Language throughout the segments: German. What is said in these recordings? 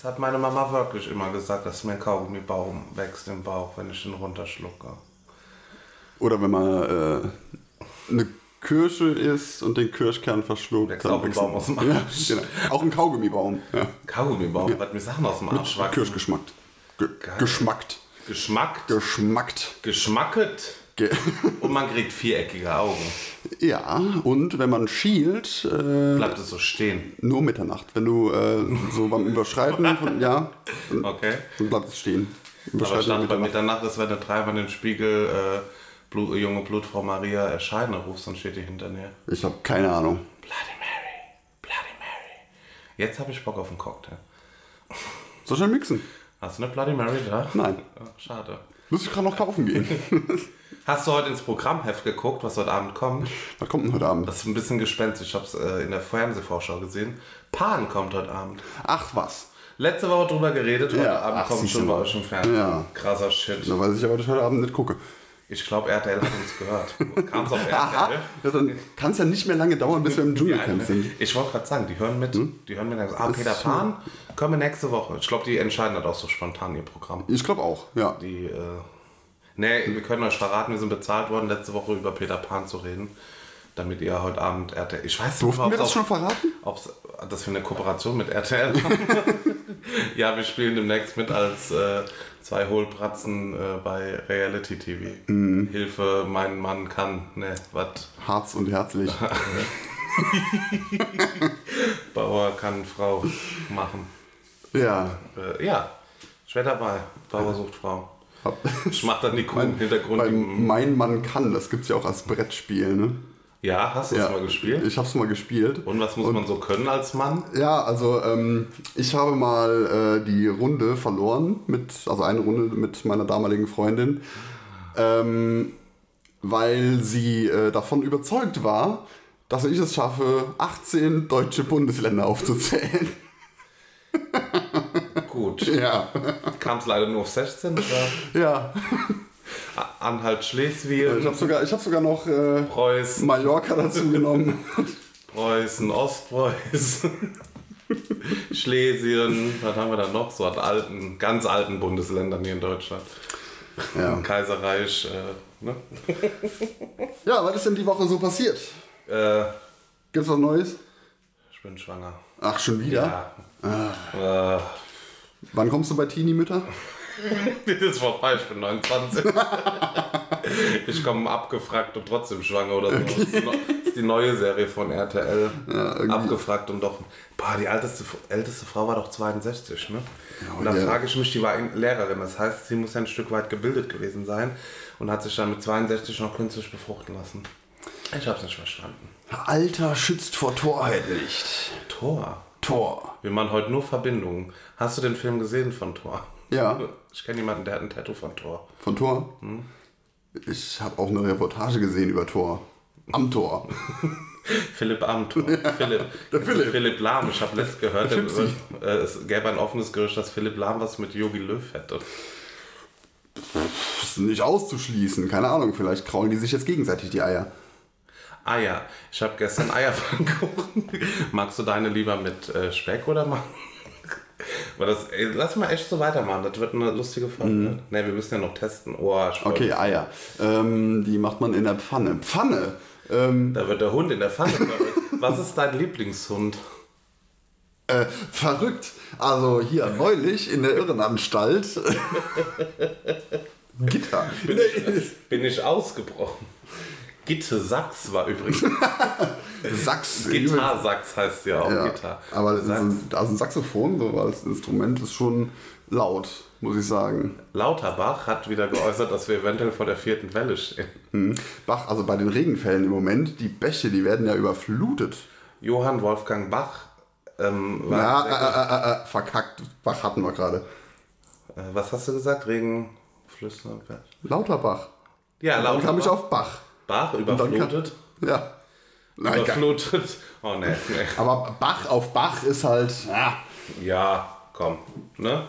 Das hat meine Mama wirklich immer gesagt, dass mir ein Kaugummibaum wächst im Bauch, wenn ich den runterschlucke. Oder wenn man äh, eine Kirsche isst und den Kirschkern verschluckt. Wächst auch ein Baum aus dem ja, Arsch. genau. Auch ein Kaugummibaum. Ja. Kaugummibaum, was mir Sachen aus dem Arsch wachsen. Kirschgeschmack. Ge geschmackt. Geschmack, Geschmackt. geschmacket Ge und man kriegt viereckige Augen. ja, und wenn man schielt, äh, Bleibt es so stehen. nur Mitternacht. Wenn du äh, so beim Überschreiten von, ja, Okay. dann bleibt es stehen. Aber stand bei Mitternacht. Mitternacht, dass wenn der Treiber in den Spiegel äh, Blut, junge Blutfrau Maria erscheinen rufst, dann steht die hinter dir. Ich habe keine Ahnung. Bloody Mary, Bloody Mary. Jetzt habe ich Bock auf einen Cocktail. Soll ich einen mixen? Hast du eine Bloody Mary da? Nein. Schade. Müsste ich gerade noch kaufen gehen. Hast du heute ins Programmheft geguckt, was heute Abend kommt? Was kommt denn heute Abend? Das ist ein bisschen gespenstisch. Ich habe es äh, in der Fernsehvorschau gesehen. Pan kommt heute Abend. Ach was. Letzte Woche drüber geredet, heute Ja, Abend ach, kommt schon bei euch im Fernsehen. Ja. Krasser Shit. Da weiß ich aber, dass ich heute Abend nicht gucke. Ich glaube, RTL hat uns gehört. Kam es auf Aha. RTL? Ja, dann kann es ja nicht mehr lange dauern, bis wir im Dschungelcamp sind. Ich wollte gerade sagen, die hören mit. Hm? Die hören mit. Ah, Peter Pan, können wir nächste Woche. Ich glaube, die entscheiden das auch so spontan, ihr Programm. Ich glaube auch, ja. Die, äh, nee, wir können euch verraten, wir sind bezahlt worden, letzte Woche über Peter Pan zu reden. Damit ihr heute Abend RTL. Ich weiß nicht, ob's wir das schon verraten? ob's, dass wir eine Kooperation mit RTL haben. ja, wir spielen demnächst mit als äh, zwei Hohlbratzen äh, bei Reality TV. Mhm. Hilfe, mein Mann kann. Ne, was? Harz und herzlich. Bauer kann Frau machen. Ja. Äh, ja, ich wäre dabei. Bauer sucht Frau. Ich mach dann die Kuh im Hintergrund. Mein Mann kann, das gibt es ja auch als Brettspiel, ne? Ja, hast du Ja. das mal gespielt? Ich habe es mal gespielt. Und was muss man so können als Mann? Ja, also ähm, ich habe mal äh, die Runde verloren, mit, also eine Runde mit meiner damaligen Freundin, ähm, weil sie äh, davon überzeugt war, dass ich es schaffe, 18 deutsche Bundesländer aufzuzählen. Gut. Ja. Kam es leider nur auf 16 oder? Ja. Anhalt Ich Schleswig, habe sogar, ich hab sogar noch äh, Preußen, Mallorca dazu genommen. Preußen, Ostpreußen, Schlesien, was haben wir da noch? So an alten, ganz alten Bundesländern hier in Deutschland. Ja. Kaiserreich, äh, ne? ja, was ist denn die Woche so passiert? Äh, Gibt's was Neues? ich bin schwanger. Ach, schon wieder? Ja. Äh, Wann kommst du bei Teenie-Mütter? Das ist vorbei, ich bin 29. ich komme abgefragt und trotzdem schwanger oder so. Das ist die neu- das ist die neue Serie von RTL. irgendwie. abgefragt und doch. Boah, die älteste, älteste Frau war doch 62, ne? und da ja. frage ich mich, die war in- Lehrerin. Das heißt, sie muss ja ein Stück weit gebildet gewesen sein und hat sich dann mit 62 noch künstlich befruchten lassen. Ich hab's nicht verstanden. Alter schützt vor Torheit nicht. Tor. Tor. Wir machen heute nur Verbindungen. Hast du den Film gesehen von Thor? Ja. Ich kenne jemanden, der hat ein Tattoo von Thor. Von Tor? Ich habe auch eine Reportage gesehen über Tor. Am Tor. Philipp Amthor. Philipp. der Philipp. Philipp Lahm. Ich habe letztens gehört, Der Fipsi. äh, es gäbe ein offenes Gerücht, dass Philipp Lahm was mit Yogi Löw hätte. Das ist nicht auszuschließen. Keine Ahnung, vielleicht kraulen die sich jetzt gegenseitig die Eier. Eier. Ich habe gestern Eierpfannkuchen. Magst du deine lieber mit äh, Speck oder machen? Aber das, ey, lass mal echt so weitermachen. Das wird eine lustige Folge. Ne, wir müssen ja noch testen. Oh, Okay, Eier. Ähm, die macht man in der Pfanne. Pfanne! Ähm, Da wird der Hund in der Pfanne. Was ist dein Lieblingshund? äh, verrückt. Also hier neulich in der Irrenanstalt. Gitter. Bin ich, bin ich ausgebrochen. Gitte Sachs war übrigens. Sachs. Gitarre Sachs heißt ja auch Ja, Gitarre. aber das ist Sachs. ein, also ein Saxophon so als Instrument ist schon laut, muss ich sagen. Lauterbach hat wieder geäußert, dass wir eventuell vor der vierten Welle stehen. Mhm. Bach, also bei den Regenfällen im Moment, die Bäche, die werden ja überflutet. Johann Wolfgang Bach ähm, war Ja, sehr äh, äh, äh, verkackt. Bach hatten wir gerade. Äh, was hast du gesagt? Regen, Flüsse. Lauterbach. Ja, Dann kam ich Lauterbach. auf Bach. Bach überflutet. Ja. Nein, Überflutet. Oh ne, nee. aber Bach auf Bach ist halt ja, Ja, komm. Ne?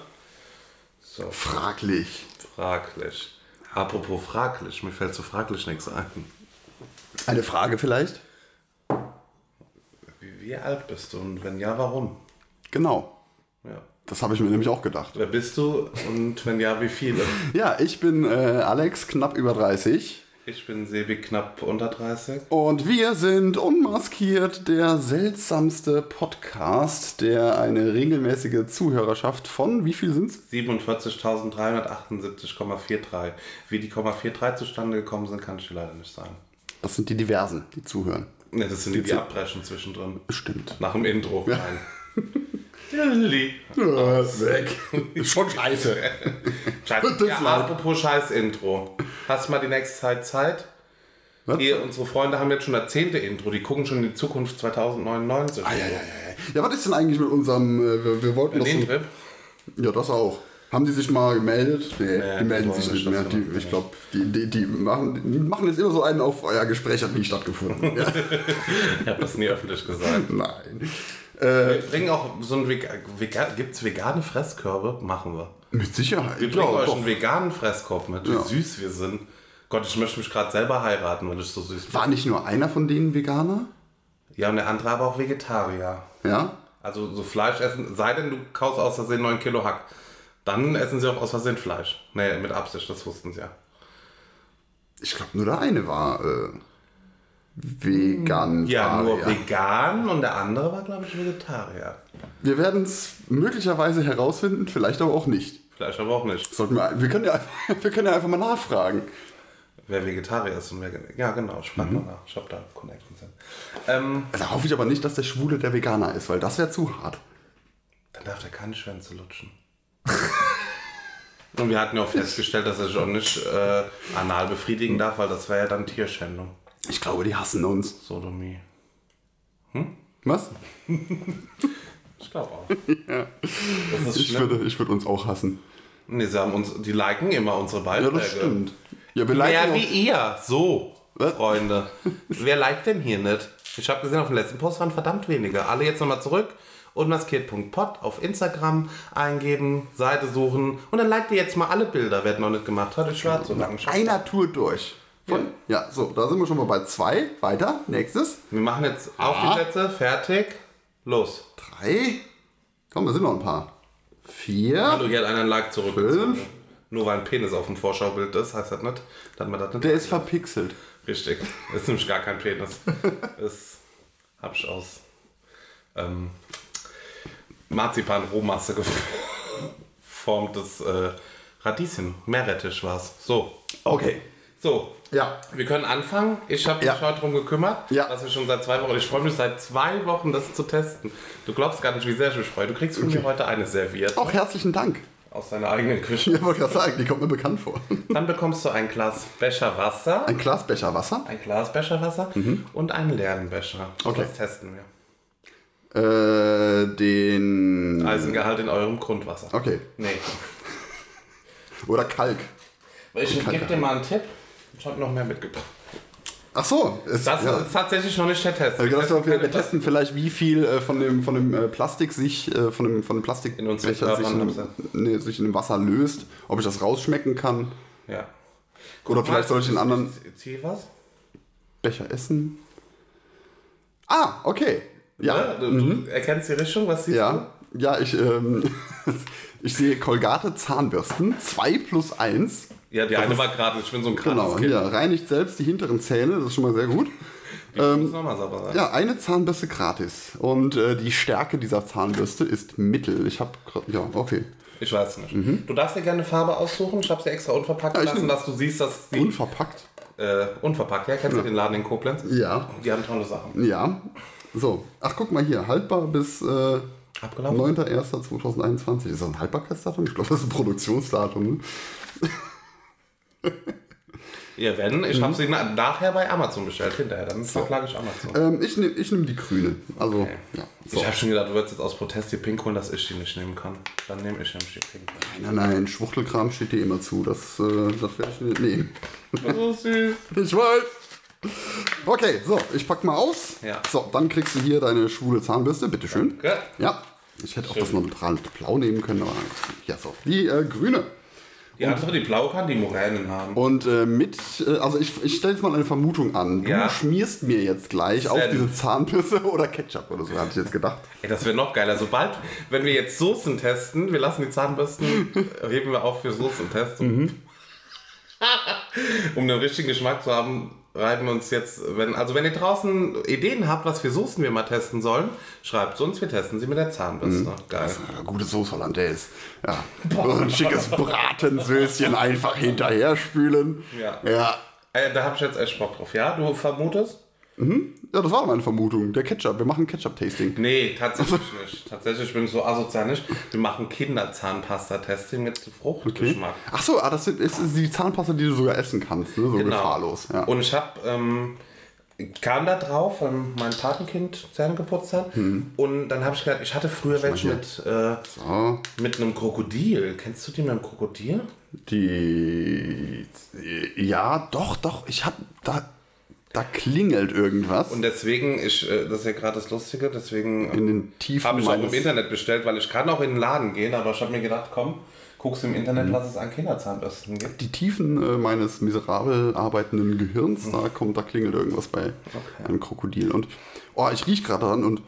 So, fraglich. fraglich. Apropos fraglich, mir fällt zu fraglich nichts ein. Eine Frage vielleicht? Wie, wie alt bist du und wenn ja, warum? Genau. Ja. Das habe ich mir nämlich auch gedacht. Wer bist du und wenn ja, wie viele? Ja, ich bin äh, Alex, knapp über 30. Ich bin Sebi, knapp unter 30. Und wir sind unmaskiert der seltsamste Podcast, der eine regelmäßige Zuhörerschaft von, wie viel sind's? 47.378,43. Wie die 0,43 zustande gekommen sind, kann ich dir leider nicht sagen. Das sind die Diversen, die zuhören. Ne, das sind die, die abbrechen zwischendrin. Stimmt. Nach dem Intro. Ja. Lilli. weg. Schon scheiße. Scheiße. Das Ja, apropos scheiß Intro. Hast du mal die nächste Zeit Zeit? Was? Hier, unsere Freunde haben jetzt schon das zehnte Intro. Die gucken schon in die Zukunft 2099. Ah, ja, ja, ja, ja. was ist denn eigentlich mit unserem, äh, wir, wir wollten Den so, Trip? Ja, das auch. Haben die sich mal gemeldet? Nee, Nee, die melden sich nicht mehr. Die, ich glaube, die, die, die, machen, die machen jetzt immer so einen auf, euer Gespräch hat nie stattgefunden. ja. Ich habe das nie öffentlich gesagt. Nein. Äh, Wir bringen auch so ein Vega Vega Gibt es vegane Fresskörbe? Machen wir. mit Sicherheit. Wir ja, bringen euch doch. einen veganen Fresskorb mit, wie Ja. süß wir sind. Gott, ich möchte mich gerade selber heiraten, weil ich so süß bin. War nicht nur einer von denen Veganer? Ja, und der andere aber auch Vegetarier. Ja? Also so Fleisch essen, sei denn du kaufst aus Versehen 9 Kilo Hack. Dann essen sie auch aus Versehen Fleisch. Nee, mit Absicht, das wussten sie ja. Ich glaube, nur der eine war äh, vegan. Ja, nur vegan und der andere war, glaube ich, Vegetarier. Wir werden es möglicherweise herausfinden, vielleicht aber auch nicht. Vielleicht aber auch nicht. Sollten wir, wir, können ja, einfach- wir können ja einfach mal nachfragen. Wer Vegetarier ist und wer. Ja, genau, ich frage mal nach. Ich habe da Connections hin. Ähm, Da hoffe ich aber nicht, dass der Schwule der Veganer ist, weil das wäre zu hart. dann darf der keine Schwänze lutschen. und wir hatten ja auch festgestellt, dass er sich auch nicht äh, anal befriedigen darf, weil das wäre ja dann Tierschändung. Ich glaube, die hassen uns. Sodomie. Was? Ich glaube auch. Ist Ich schlimm. würde, ich würde uns auch hassen. Nee, sie haben uns, die liken immer unsere Ja, Beiträge. das stimmt. Ja, wir liken wie ihr. So, Was? Freunde. Wer liked denn hier nicht? Ich habe gesehen, auf dem letzten Post waren verdammt wenige. Alle jetzt nochmal zurück. Unmaskiert.pod auf Instagram eingeben, Seite suchen und dann liked ihr jetzt mal alle Bilder, wer es noch nicht gemacht hat. Ich warte so lange. einer Tour durch. Von, ja. so, da sind wir schon mal bei zwei. Weiter, nächstes. Wir machen jetzt auf Ja. die Plätze, fertig, los. Drei. Komm, da sind noch ein paar. Vier. Hallo, hier hat einer ein Like zurückgezogen. Fünf. Nur weil ein Penis auf dem Vorschaubild ist, heißt das nicht, dass man das nicht Der ist verpixelt. Richtig. Ist nämlich gar kein Penis. Das hab ich aus ähm, Marzipan-Rohmasse geformtes äh, Radieschen. Meerrettich war's. So. Okay. So. Ja. Wir können anfangen. Ich habe mich Ja. heute drum gekümmert, Ja. dass wir schon seit zwei Wochen. Ich freue mich seit zwei Wochen, das zu testen. Du glaubst gar nicht, wie sehr ich mich freue. Du kriegst von mir heute eine serviert Auch herzlichen Dank. aus deiner eigenen Küche. Ich wollte gerade sagen, die kommt mir bekannt vor. Dann bekommst du ein Glas Becher Wasser. Ein Glas Becher Wasser. ein Glas Becherwasser und einen leeren Becher. Okay. Das testen wir. Äh, den. Eisengehalt in eurem Grundwasser. Okay. Nee. Oder Kalk. Ich gebe dir mal einen Tipp. Ich habe noch mehr mitgebracht. Ach so. Ist, Das ja. ist tatsächlich noch nicht der Test. Also das, wir, wir testen vielleicht, wie viel äh, von dem, von dem äh, Plastik sich, äh, von dem, von dem Plastikbecher In unseren sich, in, nee, sich in dem Wasser löst, ob ich das rausschmecken kann. Ja. Oder vielleicht soll ich den anderen zieh was? Becher essen. Ah, okay. Ja, Ja, du, du erkennst die Richtung, was siehst ja, ja ich, ähm, ich sehe Colgate Zahnbürsten, 2 plus 1. Ja, die eine war gerade, ich bin so ein Genau, krasses hier, reinigt selbst die hinteren Zähne, das ist schon mal sehr gut. Die muss nochmal sauber sein. Ja, eine Zahnbürste gratis. Und äh, die Stärke dieser Zahnbürste ist mittel. Ich habe ja, okay. Ich weiß nicht. Du darfst dir gerne eine Farbe aussuchen. Ich habe sie extra unverpackt Mhm. Ja, lassen, dass du siehst, dass die Unverpackt. äh, unverpackt. Ja, kennst du den Laden in Koblenz? Ja, Die haben tolle Sachen. ja. So, ach guck mal hier, haltbar bis äh, Abgelaufen? 9.1.2021. Ist das ein Haltbarkeitsdatum? Ich glaube, das ist ein Produktionsdatum. Ne? Ja, wenn. Ich habe sie na nachher bei Amazon bestellt, hinterher. Dann verklage ich Amazon. Ähm, ich nehme ich nehm die grüne. Also, ja. So. Ich habe schon gedacht, du würdest jetzt aus Protest die Pink holen, dass ich die nicht nehmen kann. Dann nehme ich nämlich die Pink. Nein, nein, Schwuchtelkram steht dir immer zu. Das, äh, das werde ich nicht nehmen. So süß. Ich weiß. Okay, so, ich pack mal aus. Ja. So, dann kriegst du hier deine schwule Zahnbürste, bitteschön. Danke. Ja, ich hätte auch das neutrale Blau nehmen können, aber ja, so. Die äh, grüne. Die andere, die blaue, kann die Moränen haben. Und äh, mit, äh, also ich, ich stelle jetzt mal eine Vermutung an. Du Ja. schmierst mir jetzt gleich auf Senf. diese Zahnbürste oder Ketchup oder so, hatte ich jetzt gedacht. Ey, das wäre noch geiler. Sobald, wenn wir jetzt Soßen testen, wir lassen die Zahnbürsten, heben wir auf für Soßentest. Mhm. um den richtigen Geschmack zu haben, reiben uns jetzt, wenn, also wenn ihr draußen Ideen habt, was für Soßen wir mal testen sollen, schreibt es uns, wir testen sie mit der Zahnbürste. Mhm. Geil. Gute Soße Hollandaise. Ja. So ein schickes Bratensößchen einfach hinterher spülen. Ja. Ja. Äh, da habe ich jetzt echt Bock drauf. Ja, du vermutest? Ja, das war meine Vermutung. Der Ketchup. Wir machen Ketchup-Tasting. Nee, tatsächlich nicht. Tatsächlich bin ich so asozial nicht. Wir machen Kinderzahnpasta-Testing mit Fruchtgeschmack. Ach so, ah, das ist, ist die Zahnpasta, die du sogar essen kannst, ne? so gefahrlos. Ja. Genau. Und ich habe ähm, kam da drauf, weil mein Patenkind Zähne geputzt hat. Hm. Und dann habe ich gedacht, ich hatte früher welche mit, äh, so, mit einem Krokodil. Kennst du die mit einem Krokodil? die. Ja, doch, doch. Ich hab. Da, da klingelt irgendwas. Und deswegen, ich, äh, das ist ja gerade das Lustige, deswegen in den Tiefen habe ich auch im Internet bestellt, weil ich kann auch in den Laden gehen, aber ich habe mir gedacht, komm, guckst im Internet, was es an Kinderzahnbürsten gibt. die Tiefen äh, meines miserabel arbeitenden Gehirns, Mhm. da kommt, da klingelt irgendwas bei einem Krokodil. Und oh, ich riech gerade dran und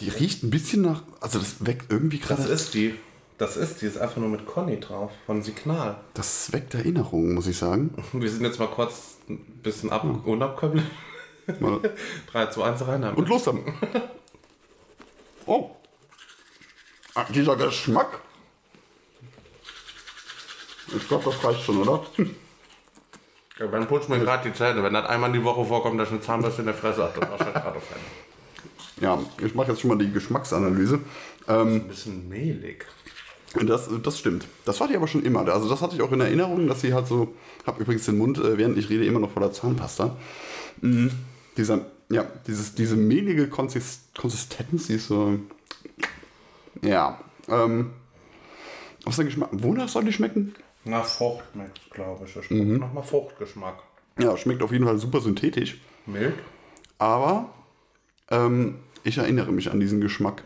die riecht ein bisschen nach. Also das weckt irgendwie Das gerade. ist die. Das ist die, ist einfach nur mit Conny drauf, von Signal. Das weckt Erinnerungen, muss ich sagen. Wir sind jetzt mal kurz ein bisschen ab unabkömmlich. Mal- 3, 2, 1 rein. Und los dann. Oh. Ah, dieser Geschmack. Ich glaube, das reicht schon, oder? Ja, dann putzt mir gerade die Zähne. Wenn das einmal die Woche vorkommt, dass ich eine Zahnbürste in der Fresse habe, dann wahrscheinlich gerade auf einen. Ja, ich mache jetzt schon mal die Geschmacksanalyse. Ähm, Ein bisschen mehlig. Das, das stimmt. Das war die aber schon immer. Also das hatte ich auch in Erinnerung, dass sie halt so... Hab übrigens den Mund, äh, während ich rede, immer noch voller Zahnpasta. Mhm. Dieser, ja, dieses, diese mehlige Konsist Konsistenz, die ist so... Ja. Ähm, was ist der Geschmack? Wonach soll die schmecken? Nach Frucht, glaube ich. Ich mhm. Nochmal Fruchtgeschmack. Ja, schmeckt auf jeden Fall super synthetisch. Mild. Aber ähm, ich erinnere mich an diesen Geschmack.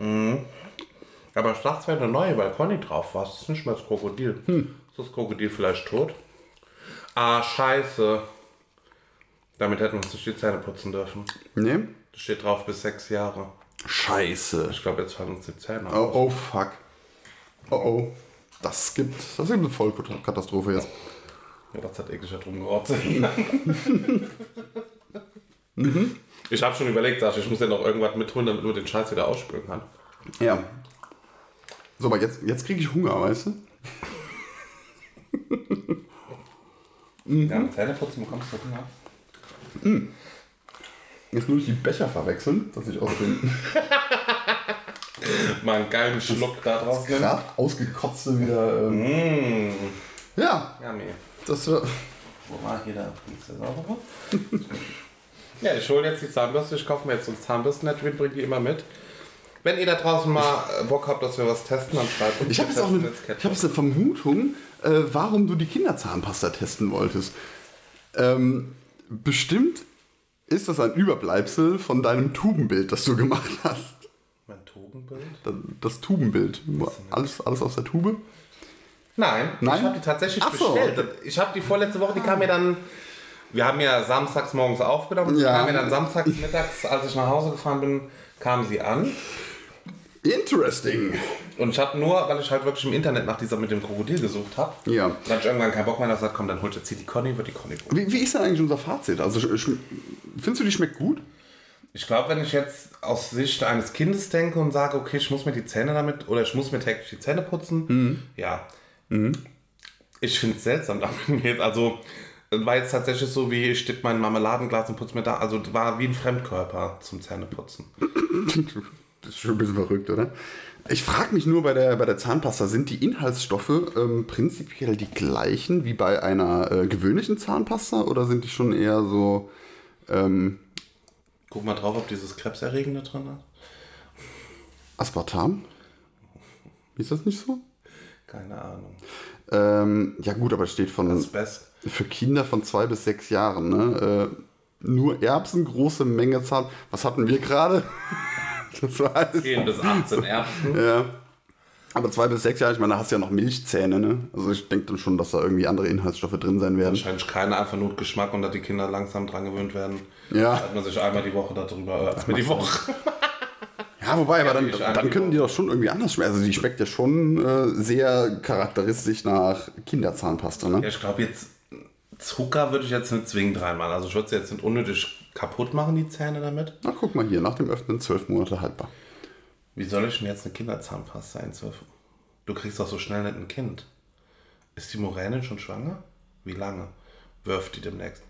Aber ich dachte, es wäre eine neue, weil Conny drauf war. Das ist nicht mehr das Krokodil. Ist das Krokodil vielleicht tot? Ah, scheiße. Damit hätten wir uns nicht die Zähne putzen dürfen. Ne? Das steht drauf bis sechs Jahre. Scheiße. Ich glaube, jetzt fallen uns die Zähne Oh, aus. oh, fuck. Oh, oh. Das gibt, das gibt eine Vollkatastrophe jetzt. Ja, das hat eklig drum gerotzt. Ich habe schon überlegt, Sascha, ich muss ja noch irgendwas mitholen, damit du den Scheiß wieder ausspülen kannst. Ja. So, aber jetzt, jetzt kriege ich Hunger, weißt du? Ja, mit Zähneputzen bekommst du Hunger. Jetzt muss ich die Becher verwechseln, dass ich aus dem Mal einen geilen Schluck da draus nehmen. gerade ausgekotzte wieder. Ähm, Ja, Ja, nee. das war. Wo war hier der saubere? ja, ich hole jetzt die Zahnbürste. Ich kaufe mir jetzt so eine Zahnbürsten. Der Twin bringt die immer mit. Wenn ihr da draußen mal äh, Bock habt, dass wir was testen, dann schreibt uns. Ich habe jetzt auch eine, ich hab jetzt eine Vermutung, äh, warum du die Kinderzahnpasta testen wolltest. Ähm, bestimmt ist das ein Überbleibsel von deinem Tubenbild, das du gemacht hast. Mein Tubenbild? Das, das Tubenbild. Alles, alles aus der Tube. Nein, Nein? ich habe die tatsächlich Ach so, bestellt. Ich habe die vorletzte Woche, die kam mir dann. Wir haben ja samstags morgens aufgenommen. Die Ja. kam mir dann samstags mittags, als ich nach Hause gefahren bin, kam sie an. Interesting. Und ich habe nur, weil ich halt wirklich im Internet nach dieser mit dem Krokodil gesucht habe, Ja. dann hatte ich irgendwann keinen Bock mehr, dass ich gesagt, komm, dann holt jetzt hier die Conny, wird die Conny gut. Wie, wie ist denn eigentlich unser Fazit? Also findest du, die schmeckt gut? Ich glaube, wenn ich jetzt aus Sicht eines Kindes denke und sage, okay, ich muss mir die Zähne damit oder ich muss mir täglich die Zähne putzen, Mhm. ja. Ich finde es seltsam damit. Also, war jetzt tatsächlich so, wie ich stipp mein Marmeladenglas und putze mir da. Also, war wie ein Fremdkörper zum Zähneputzen. Das ist schon ein bisschen verrückt, oder? Ich frage mich nur bei der, bei der Zahnpasta, sind die Inhaltsstoffe ähm, prinzipiell die gleichen wie bei einer äh, gewöhnlichen Zahnpasta oder sind die schon eher so. Ähm, Guck mal drauf, ob dieses Krebserregende drin hat. Aspartam? Ist das nicht so? Keine Ahnung. Ähm, ja, gut, aber es steht von. Das Best. Für Kinder von zwei bis sechs Jahren, ne? Äh, nur Erbsen, große Menge Zahn. Was hatten wir gerade? das war alles. 10 bis 18 Erbsen. Ja. Aber zwei bis sechs Jahre, ich meine, da hast du ja noch Milchzähne, ne? Also ich denke dann schon, dass da irgendwie andere Inhaltsstoffe drin sein werden. Wahrscheinlich keine einfach nur Geschmack und dass die Kinder langsam dran gewöhnt werden. Ja. Hat man sich einmal die Woche darüber, äh, die Woche. Ja, wobei, aber dann, dann können die doch schon irgendwie anders schmecken. Also die schmeckt ja schon äh, sehr charakteristisch nach Kinderzahnpasta, ne? Ja, ich glaube jetzt, Zucker würde ich jetzt nicht zwingend reinmachen. Also ich würde sie jetzt nicht unnötig kaputt machen, die Zähne damit. Ach, guck mal hier, nach dem Öffnen zwölf Monate haltbar. Wie soll ich denn jetzt eine Kinderzahnpasta einzuwerfen? Du kriegst doch so schnell nicht ein Kind. Ist die Moränin schon schwanger? Wie lange? Wirft die demnächst?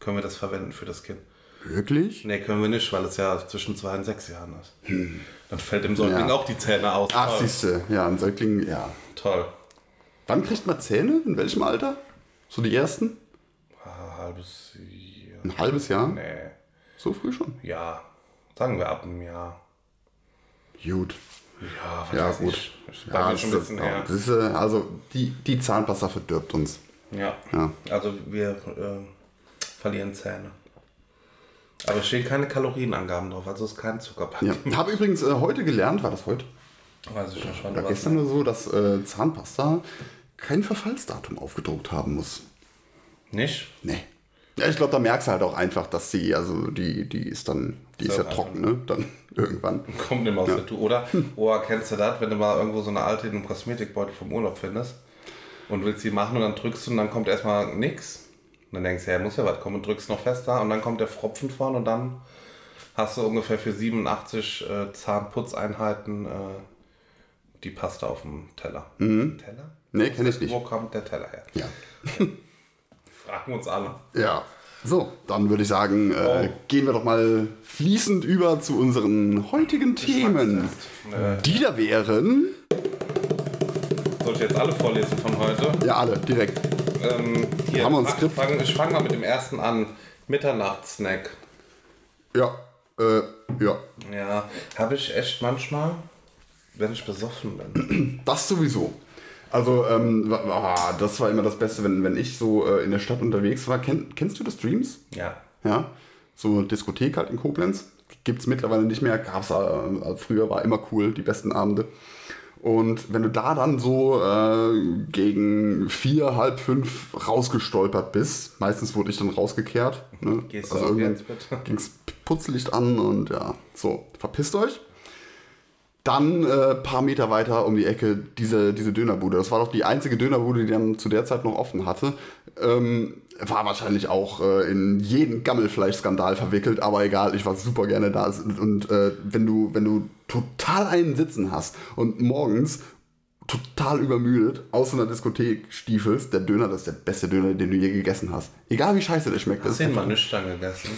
Können wir das verwenden für das Kind? Wirklich? Nee, können wir nicht, weil es ja zwischen zwei und sechs Jahren ist. Dann fällt dem Säugling Ja. auch die Zähne aus. Ach, Toll. siehst du, ja, ein Säugling, ja. Toll. Wann kriegt man Zähne? In welchem Alter? So die ersten? Ein halbes Jahr. Ein halbes Jahr? Nee. So früh schon? Ja. Sagen wir ab einem Jahr. Gut. Ja, was Ja, weiß gut. ich. Ja, schon ein bisschen her. ist, äh, also die, die Zahnpasta verdirbt uns. Ja. Ja. Also wir äh, verlieren Zähne. Aber es stehen keine Kalorienangaben drauf, also es ist kein Zucker. Ja. Habe übrigens äh, heute gelernt, war das heute? Weiß ich wann Oder gestern oder so, dass äh, Zahnpasta kein Verfallsdatum aufgedruckt haben muss. Nicht? Nee. Ja, ich glaube, da merkst du halt auch einfach, dass sie, also die, die ist dann, die ist So, ja trocken, ne? Dann irgendwann. Kommt immer aus der Tür. Oder, oh, kennst du das, wenn du mal irgendwo so eine alte in einem Kosmetikbeutel vom Urlaub findest und willst sie machen und dann drückst du und dann kommt erstmal nix. Und dann denkst du, ja, muss ja was kommen und drückst noch fester und dann kommt der Fropfen vorne und dann hast du ungefähr für 87 äh, Zahnputzeinheiten äh, die Pasta auf dem Teller. Teller? Nee, kenne ich nicht. Wo kommt der Teller her? Ja. Fragen uns alle. Ja. So, dann würde ich sagen, äh, Oh. gehen wir doch mal fließend über zu unseren heutigen Themen. Äh, Die da wären. soll ich jetzt alle vorlesen von heute? Ja, alle, direkt. Ähm, hier, Haben wir ein Skript? Fang, ich fange mal mit dem ersten an. Mitternachtssnack. Ja, äh, ja. Ja, habe ich echt manchmal, wenn ich besoffen bin. Das sowieso. Also, ähm, wa- das war immer das Beste, wenn, wenn ich so äh, in der Stadt unterwegs war. Kenn, kennst du das Dreams? Ja. Ja. So eine Diskothek halt in Koblenz. Gibt es mittlerweile nicht mehr. Gab's äh, früher war immer cool, die besten Abende. Und wenn du da dann so äh, gegen vier, halb fünf rausgestolpert bist, meistens wurde ich dann rausgekehrt. Ne? Gehst du also auch irgendwann ging's Putzlicht an und ja, so, verpisst euch. Dann äh, paar Meter weiter um die Ecke diese, diese Dönerbude. Das war doch die einzige Dönerbude, die dann zu der Zeit noch offen hatte. Ähm, war wahrscheinlich auch äh, in jeden Gammelfleischskandal verwickelt, aber egal, ich war super gerne da. Und äh, wenn, du, wenn du total einen Sitzen hast und morgens total übermüdet aus einer Diskothek stiefelst, der Döner, das ist der beste Döner, den du je gegessen hast. Egal wie scheiße der schmeckt. Hast ist du mal nüchtern gegessen?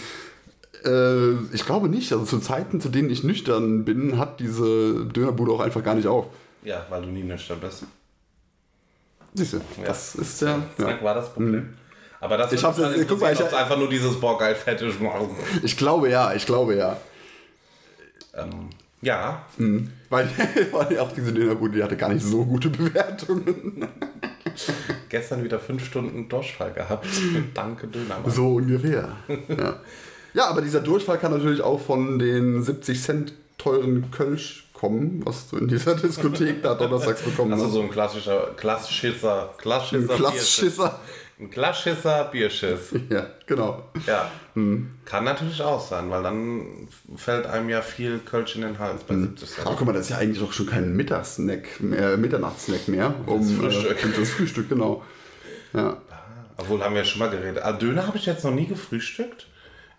Äh, ich glaube nicht. Also zu Zeiten, zu denen ich nüchtern bin, hat diese Dönerbude auch einfach gar nicht auf. Ja, weil du nie nüchtern bist. Siehst du, Ja. das ist ja. Snack ja. war das Problem. Aber das Ich hab's jetzt- guck mal, ich- einfach nur dieses Boah, geil, fettig machen. Ich glaube ja, ich glaube ja. Ähm, ja, Weil, weil auch diese Dönerbude, die hatte gar nicht so gute Bewertungen. gestern wieder fünf Stunden Durchfall gehabt. Danke, Dönermann. So ungefähr. Ja. ja, aber dieser Durchfall kann natürlich auch von den 70 Cent teuren Kölsch kommen, was du in dieser Diskothek da donnerstags bekommen Also hast. so ein klassischer, klassischer, klassischer Ein Klassschisser. Ein klassischer Bierschiss. Ja, genau. Ja. Kann natürlich auch sein, weil dann fällt einem ja viel Kölsch in den Hals bei 70 Cent. Aber guck mal, das ist ja eigentlich auch schon kein Mittagssnack mehr, Mitternachtssnack mehr. Um, Das Frühstück. Äh, das Frühstück, genau. Ja. Obwohl, haben wir ja schon mal geredet. Ah, Döner habe ich jetzt noch nie gefrühstückt.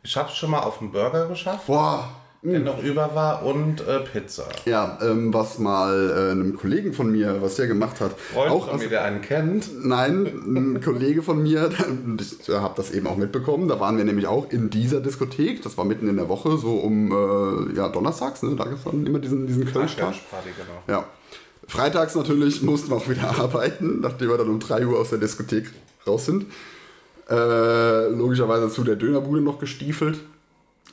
Ich habe es schon mal auf dem Burger geschafft, Boah. der noch über war, und äh, Pizza. Ja, ähm, was mal äh, einem Kollegen von mir, was der gemacht hat. Freund auch von aus, mir, der einen kennt. Nein, ein Kollege von mir, ich habe das eben auch mitbekommen, da waren wir nämlich auch in dieser Diskothek, das war mitten in der Woche, so um äh, ja, donnerstags, ne? da gibt es dann immer diesen, diesen Kölsch-Tag. Genau. Ja. Freitags natürlich mussten wir auch wieder arbeiten, nachdem wir dann um 3 Uhr aus der Diskothek raus sind. Äh, logischerweise zu der Dönerbude noch gestiefelt.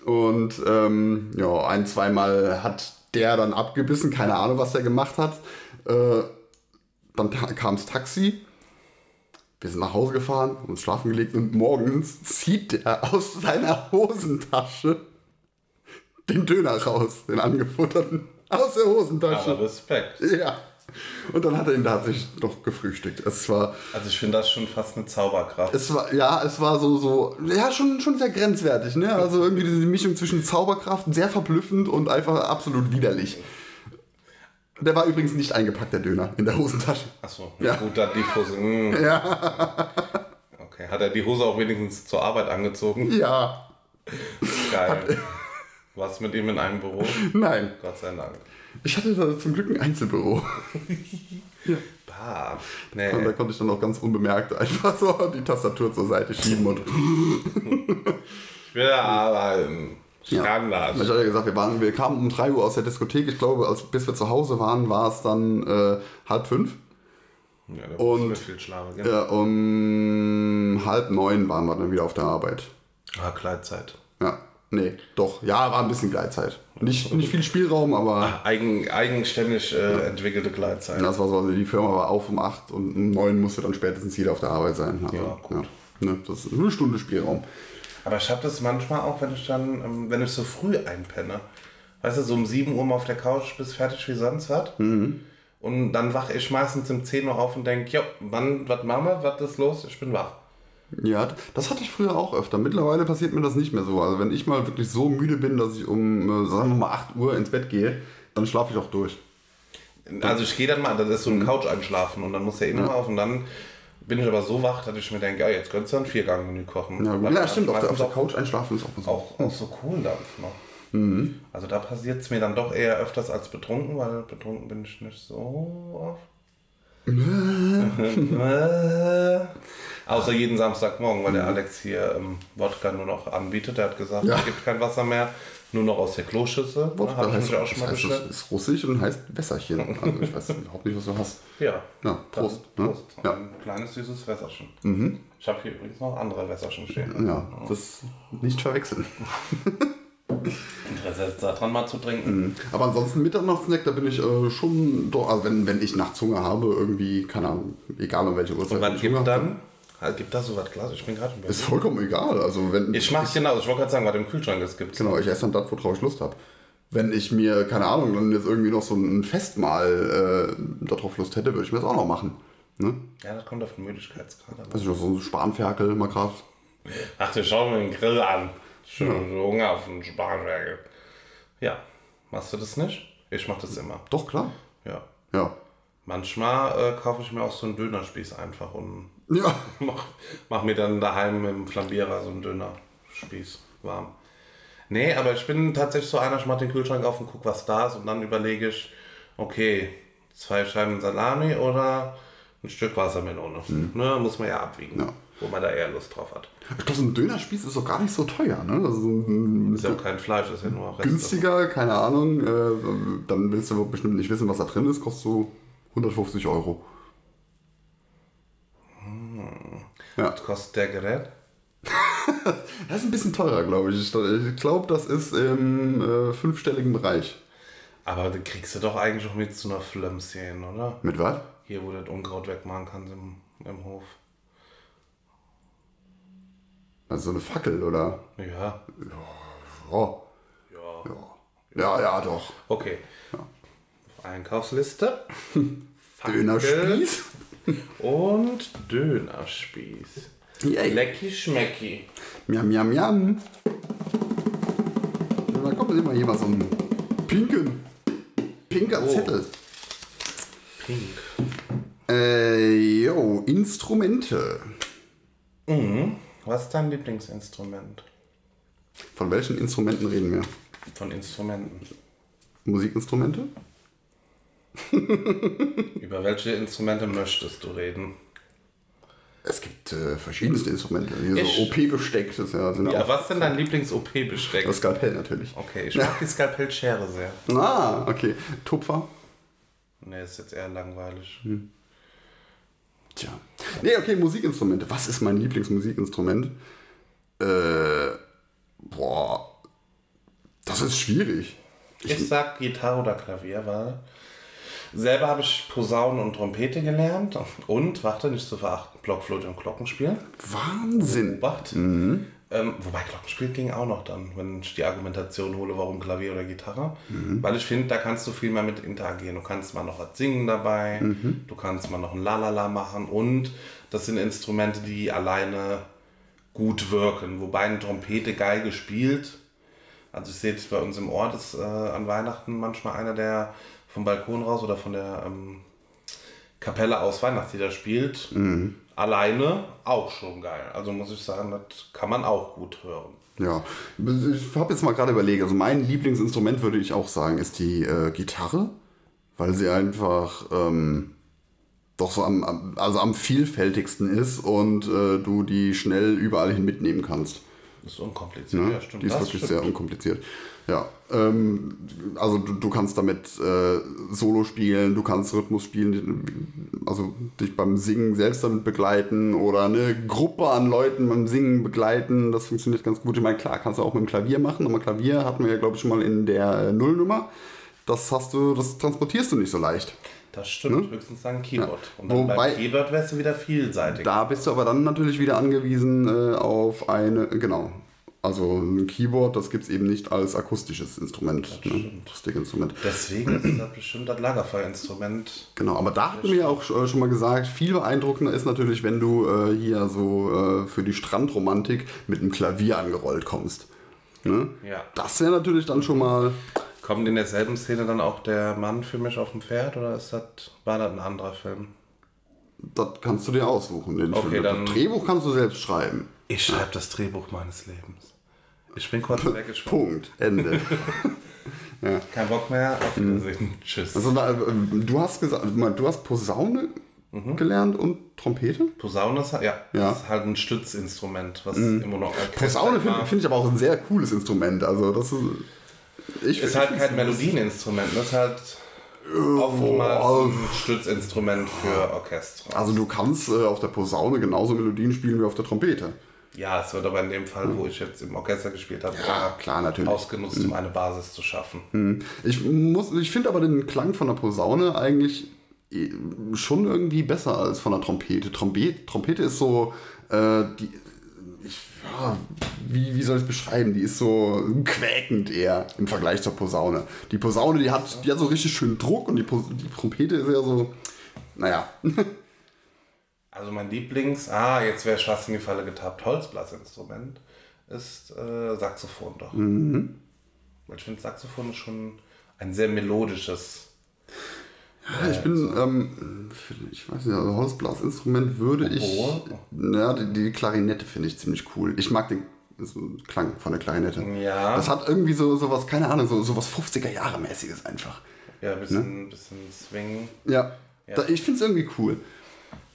Und ähm, ja, ein, zweimal hat der dann abgebissen, keine Ahnung, was der gemacht hat. Äh, dann kam das Taxi. Wir sind nach Hause gefahren, uns schlafen gelegt und morgens zieht der aus seiner Hosentasche den Döner raus, den angefutterten, aus der Hosentasche. Aber Respekt. Ja. Und dann hat er ihn tatsächlich noch gefrühstückt. Es war, Also ich finde das schon fast eine Zauberkraft. es war, ja, es war so, so, ja, schon, schon sehr grenzwertig, ne? Also irgendwie diese Mischung zwischen Zauberkraft, sehr verblüffend und einfach absolut widerlich. Der war übrigens nicht eingepackt, der Döner, in der Hosentasche. Achso, Ja. gut, dann die Hose. mm. Ja. Okay, hat er die Hose auch wenigstens zur Arbeit angezogen? Ja. Geil. Was mit ihm in einem Büro? Nein. Gott sei Dank. Ich hatte da zum Glück ein Einzelbüro. Bah. Und da Nee. konnte ich dann auch ganz unbemerkt einfach so die Tastatur zur Seite schieben und. Ich will arbeiten. Ich Ja. kann das. Ich hatte ja gesagt, wir, waren, wir kamen um 3 Uhr aus der Diskothek. Ich glaube, als, bis wir zu Hause waren, war es dann äh, halb fünf. Ja, da Und- viel schlafen. Gell? Ja, um halb neun waren wir dann wieder auf der Arbeit. Ah, Kleidzeit. Ja, nee, doch. Ja, war ein bisschen Gleitzeit. Nicht, nicht viel Spielraum, aber Eigen, eigenständig äh, entwickelte Kleidzeit. das war so, also die Firma war auf um acht und um neun musste dann spätestens jeder auf der Arbeit sein. Also, Ja, gut. ne, das ist eine Stunde Spielraum. Aber ich habe das manchmal auch, wenn ich dann, ähm, wenn ich so früh einpenne. Weißt du, so um 7 Uhr mal auf der Couch bist fertig wie sonst was. Mhm. Und dann wache ich meistens um 10 Uhr auf und denke, ja, wann, was machen wir, was ist los? Ich bin wach. Ja, das hatte ich früher auch öfter. Mittlerweile passiert mir das nicht mehr so. Also wenn ich mal wirklich so müde bin, dass ich um, äh, sagen wir mal, 8 Uhr ins Bett gehe, dann schlafe ich auch durch. Also ich gehe dann mal, das ist so Mhm. ein Couch einschlafen und dann muss der eh mal auf und dann bin ich aber so wach, dass ich mir denke, ja, jetzt könntest du ein Viergang-Menü kochen. Ja, ja stimmt, auf der, auf der Couch einschlafen ist auch so. auch, auch so Kohlendampf noch. Mhm. Also da passiert es mir dann doch eher öfters als betrunken, weil betrunken bin ich nicht so oft. Außer jeden Samstagmorgen, weil der Alex hier ähm, Wodka nur noch anbietet. Er hat gesagt, Mhm. Ja. es gibt kein Wasser mehr, nur noch aus der Kloschüssel. Wodka Habe ich heißt, mich auch schon mal heißt, bestellt. es ist russisch und heißt Wässerchen. Also ich weiß überhaupt nicht, was du hast. Ja. Ja, Prost. Dann Ne? Prost. Ja. Ein kleines süßes Wässerchen. Ich habe hier übrigens noch andere Wässerchen stehen. Ja, das nicht verwechseln. Interesse daran mal zu trinken. Aber ansonsten Mitternachtssnack, da bin ich äh, schon doch, also wenn, wenn ich nachts Hunger habe, irgendwie, keine Ahnung, egal um welche Uhrzeit. Und was ich gibt dann? Also, gibt das so was Glas? Ich bin gerade Ist vollkommen egal. Also wenn Ich mach's genau, ich wollte gerade sagen, was im Kühlschrank es gibt. Genau, ich esse dann das, worauf ich Lust habe. Wenn ich mir, keine Ahnung, dann jetzt irgendwie noch so ein Festmahl äh, darauf Lust hätte, würde ich mir das auch noch machen. Ne? Ja, das kommt auf den Müdigkeitsgrad an. Also so ein Spanferkel mal gerade. Ach, du schau mir den Grill an. Schön so Hunger auf den Spanferkel. Ja, machst du das nicht? Ich mach das immer. Doch, klar. Ja. Ja. Manchmal äh, kaufe ich mir auch so einen Dönerspieß einfach und Ja. mach, mach mir dann daheim im Flambierer so einen Dönerspieß warm. Nee, aber ich bin tatsächlich so einer, ich mach den Kühlschrank auf und guck, was da ist und dann überlege ich, okay, zwei Scheiben Salami oder ein Stück Wassermelone. Ne, muss man ja abwiegen, Ja. wo man da eher Lust drauf hat. Ich glaube, so ein Dönerspieß ist doch gar nicht so teuer, ne? Also so ein Ist ja auch kein Fleisch, ist ja nur Reste. günstiger, keine Ahnung. Äh, dann willst du bestimmt nicht wissen, was da drin ist, kostet so 150 Euro. Ja, Was kostet der Gerät? das ist ein bisschen teurer, glaube ich. Ich glaube, das ist im äh, fünfstelligen Bereich. Aber da kriegst du doch eigentlich auch mit zu einer Flemschen, oder? Mit was? Hier, wo du das Unkraut wegmachen kannst im, im Hof. Also so eine Fackel oder? Ja. Oh. Ja. Ja, ja, doch. Okay. Einkaufsliste. Dönerspieß? Und Dönerspieß. Yay. Lecki schmecki. Miam, miam, miam. Da kommt immer hier mal so ein pinken, pinker Oh. Zettel. Pink. Äh, jo, Instrumente. Mhm. Was ist dein Lieblingsinstrument? Von welchen Instrumenten reden wir? Von Instrumenten. Musikinstrumente? Über welche Instrumente möchtest du reden? Es gibt äh, verschiedenste Instrumente. Hier Ich- so OP-Besteck, das ja, sind Ja, was ist denn dein Lieblings-OP-Besteck? das Skalpell natürlich. Okay, ich mag die Skalpellschere sehr. Ah, okay. Tupfer? Nee, ist jetzt eher langweilig. Tja. Nee, okay, Musikinstrumente. Was ist mein Lieblingsmusikinstrument? Äh, boah. Das ist schwierig. Ich sag Gitarre oder Klavier, weil selber habe ich Posaune und Trompete gelernt und, warte, nicht zu verachten, Blockflöte und Glockenspiel. Wahnsinn. Obacht. Mhm. Ähm, wobei Glockenspiel ging auch noch dann, wenn ich die Argumentation hole, warum Klavier oder Gitarre. Weil ich finde, da kannst du viel mehr mit interagieren. Du kannst mal noch was singen dabei, du kannst mal noch ein Lalala machen und das sind Instrumente, die alleine gut wirken. Wobei eine Trompete geil gespielt. Also ich sehe jetzt bei uns im Ort ist äh, an Weihnachten manchmal einer, der vom Balkon raus oder von der ähm, Kapelle aus Weihnachtslieder spielt. Alleine auch schon geil. Also muss ich sagen, das kann man auch gut hören. Ja, ich habe jetzt mal gerade überlegt, also mein Lieblingsinstrument würde ich auch sagen, ist die äh, Gitarre, weil sie einfach ähm, doch so am, am, also am vielfältigsten ist und äh, du die schnell überall hin mitnehmen kannst. Das ist unkompliziert. Ne? Ja, stimmt. die ist das wirklich stimmt. sehr unkompliziert. Ja, ähm, also du, du kannst damit äh, Solo spielen, du kannst Rhythmus spielen, also dich beim Singen selbst damit begleiten oder eine Gruppe an Leuten beim Singen begleiten. Das funktioniert ganz gut. Ich meine, klar, kannst du auch mit dem Klavier machen, aber Klavier hatten wir ja, glaube ich, schon mal in der äh, Nullnummer. Das hast du, das transportierst du nicht so leicht. Das stimmt. Höchstens dann Keyboard. Ja. Und dann Wobei- beim Keyboard wärst du wieder vielseitig. Da bist du aber dann natürlich wieder angewiesen äh, auf eine, genau. Also ein Keyboard, das gibt es eben nicht als akustisches Instrument, ne? Akustikinstrument. Deswegen ist das bestimmt das Lagerfeuerinstrument. Genau, aber da hatten wir ja auch äh, schon mal gesagt, viel beeindruckender ist natürlich, wenn du äh, hier so äh, für die Strandromantik mit einem Klavier angerollt kommst. Ne? Ja. Das wäre natürlich dann schon mal. Kommt in derselben Szene dann auch der Mann für mich auf dem Pferd oder ist das, war das ein anderer Film? Das kannst du dir aussuchen. Den Okay, Film. dann- das Drehbuch kannst du selbst schreiben. Ich schreibe das Drehbuch meines Lebens. Ich bin kurz weggesprungen. Punkt. Ende. Kein Bock mehr. Auf Wiedersehen. Tschüss. also, äh, du hast gesagt, du hast Posaune gelernt und Trompete? Posaune ist, halt- ja, Ja. ist halt ein Stützinstrument, was immer noch Posaune finde find ich aber auch ein sehr cooles Instrument. Also das ist. Ich Ist halt kein Melodieninstrument, das ist halt oftmals ein Stützinstrument für Orchester. Also du kannst äh, auf der Posaune genauso Melodien spielen wie auf der Trompete. Ja, es wird aber in dem Fall, wo ich jetzt im Orchester gespielt habe, Ja, klar, natürlich. ausgenutzt, um eine Basis zu schaffen. Ich muss, ich finde aber den Klang von der Posaune eigentlich eh, schon irgendwie besser als von der Trompete. Trompete, Trompete ist so, äh, die, ich, ja, wie, wie soll ich es beschreiben? Die ist so quäkend eher im Vergleich zur Posaune. Die Posaune, die hat, die hat so richtig schön Druck und die, Pos die Trompete ist eher so, naja. Also mein Lieblings, ah, jetzt wäre fast in die Falle getappt, Holzblasinstrument ist äh, Saxophon doch. Mhm. Weil ich finde, Saxophon ist schon ein sehr melodisches. Ja, ich bin, ähm, für- ich weiß nicht, also Holzblasinstrument würde ich. Ja, die, die Klarinette finde ich ziemlich cool. Ich mag den so Klang von der Klarinette. Ja. Das hat irgendwie so, so was, keine Ahnung, so, so was 50er-Jahre-mäßiges einfach. Ja, ein bisschen, bisschen Swing. Ja. Da, ich finde es irgendwie cool.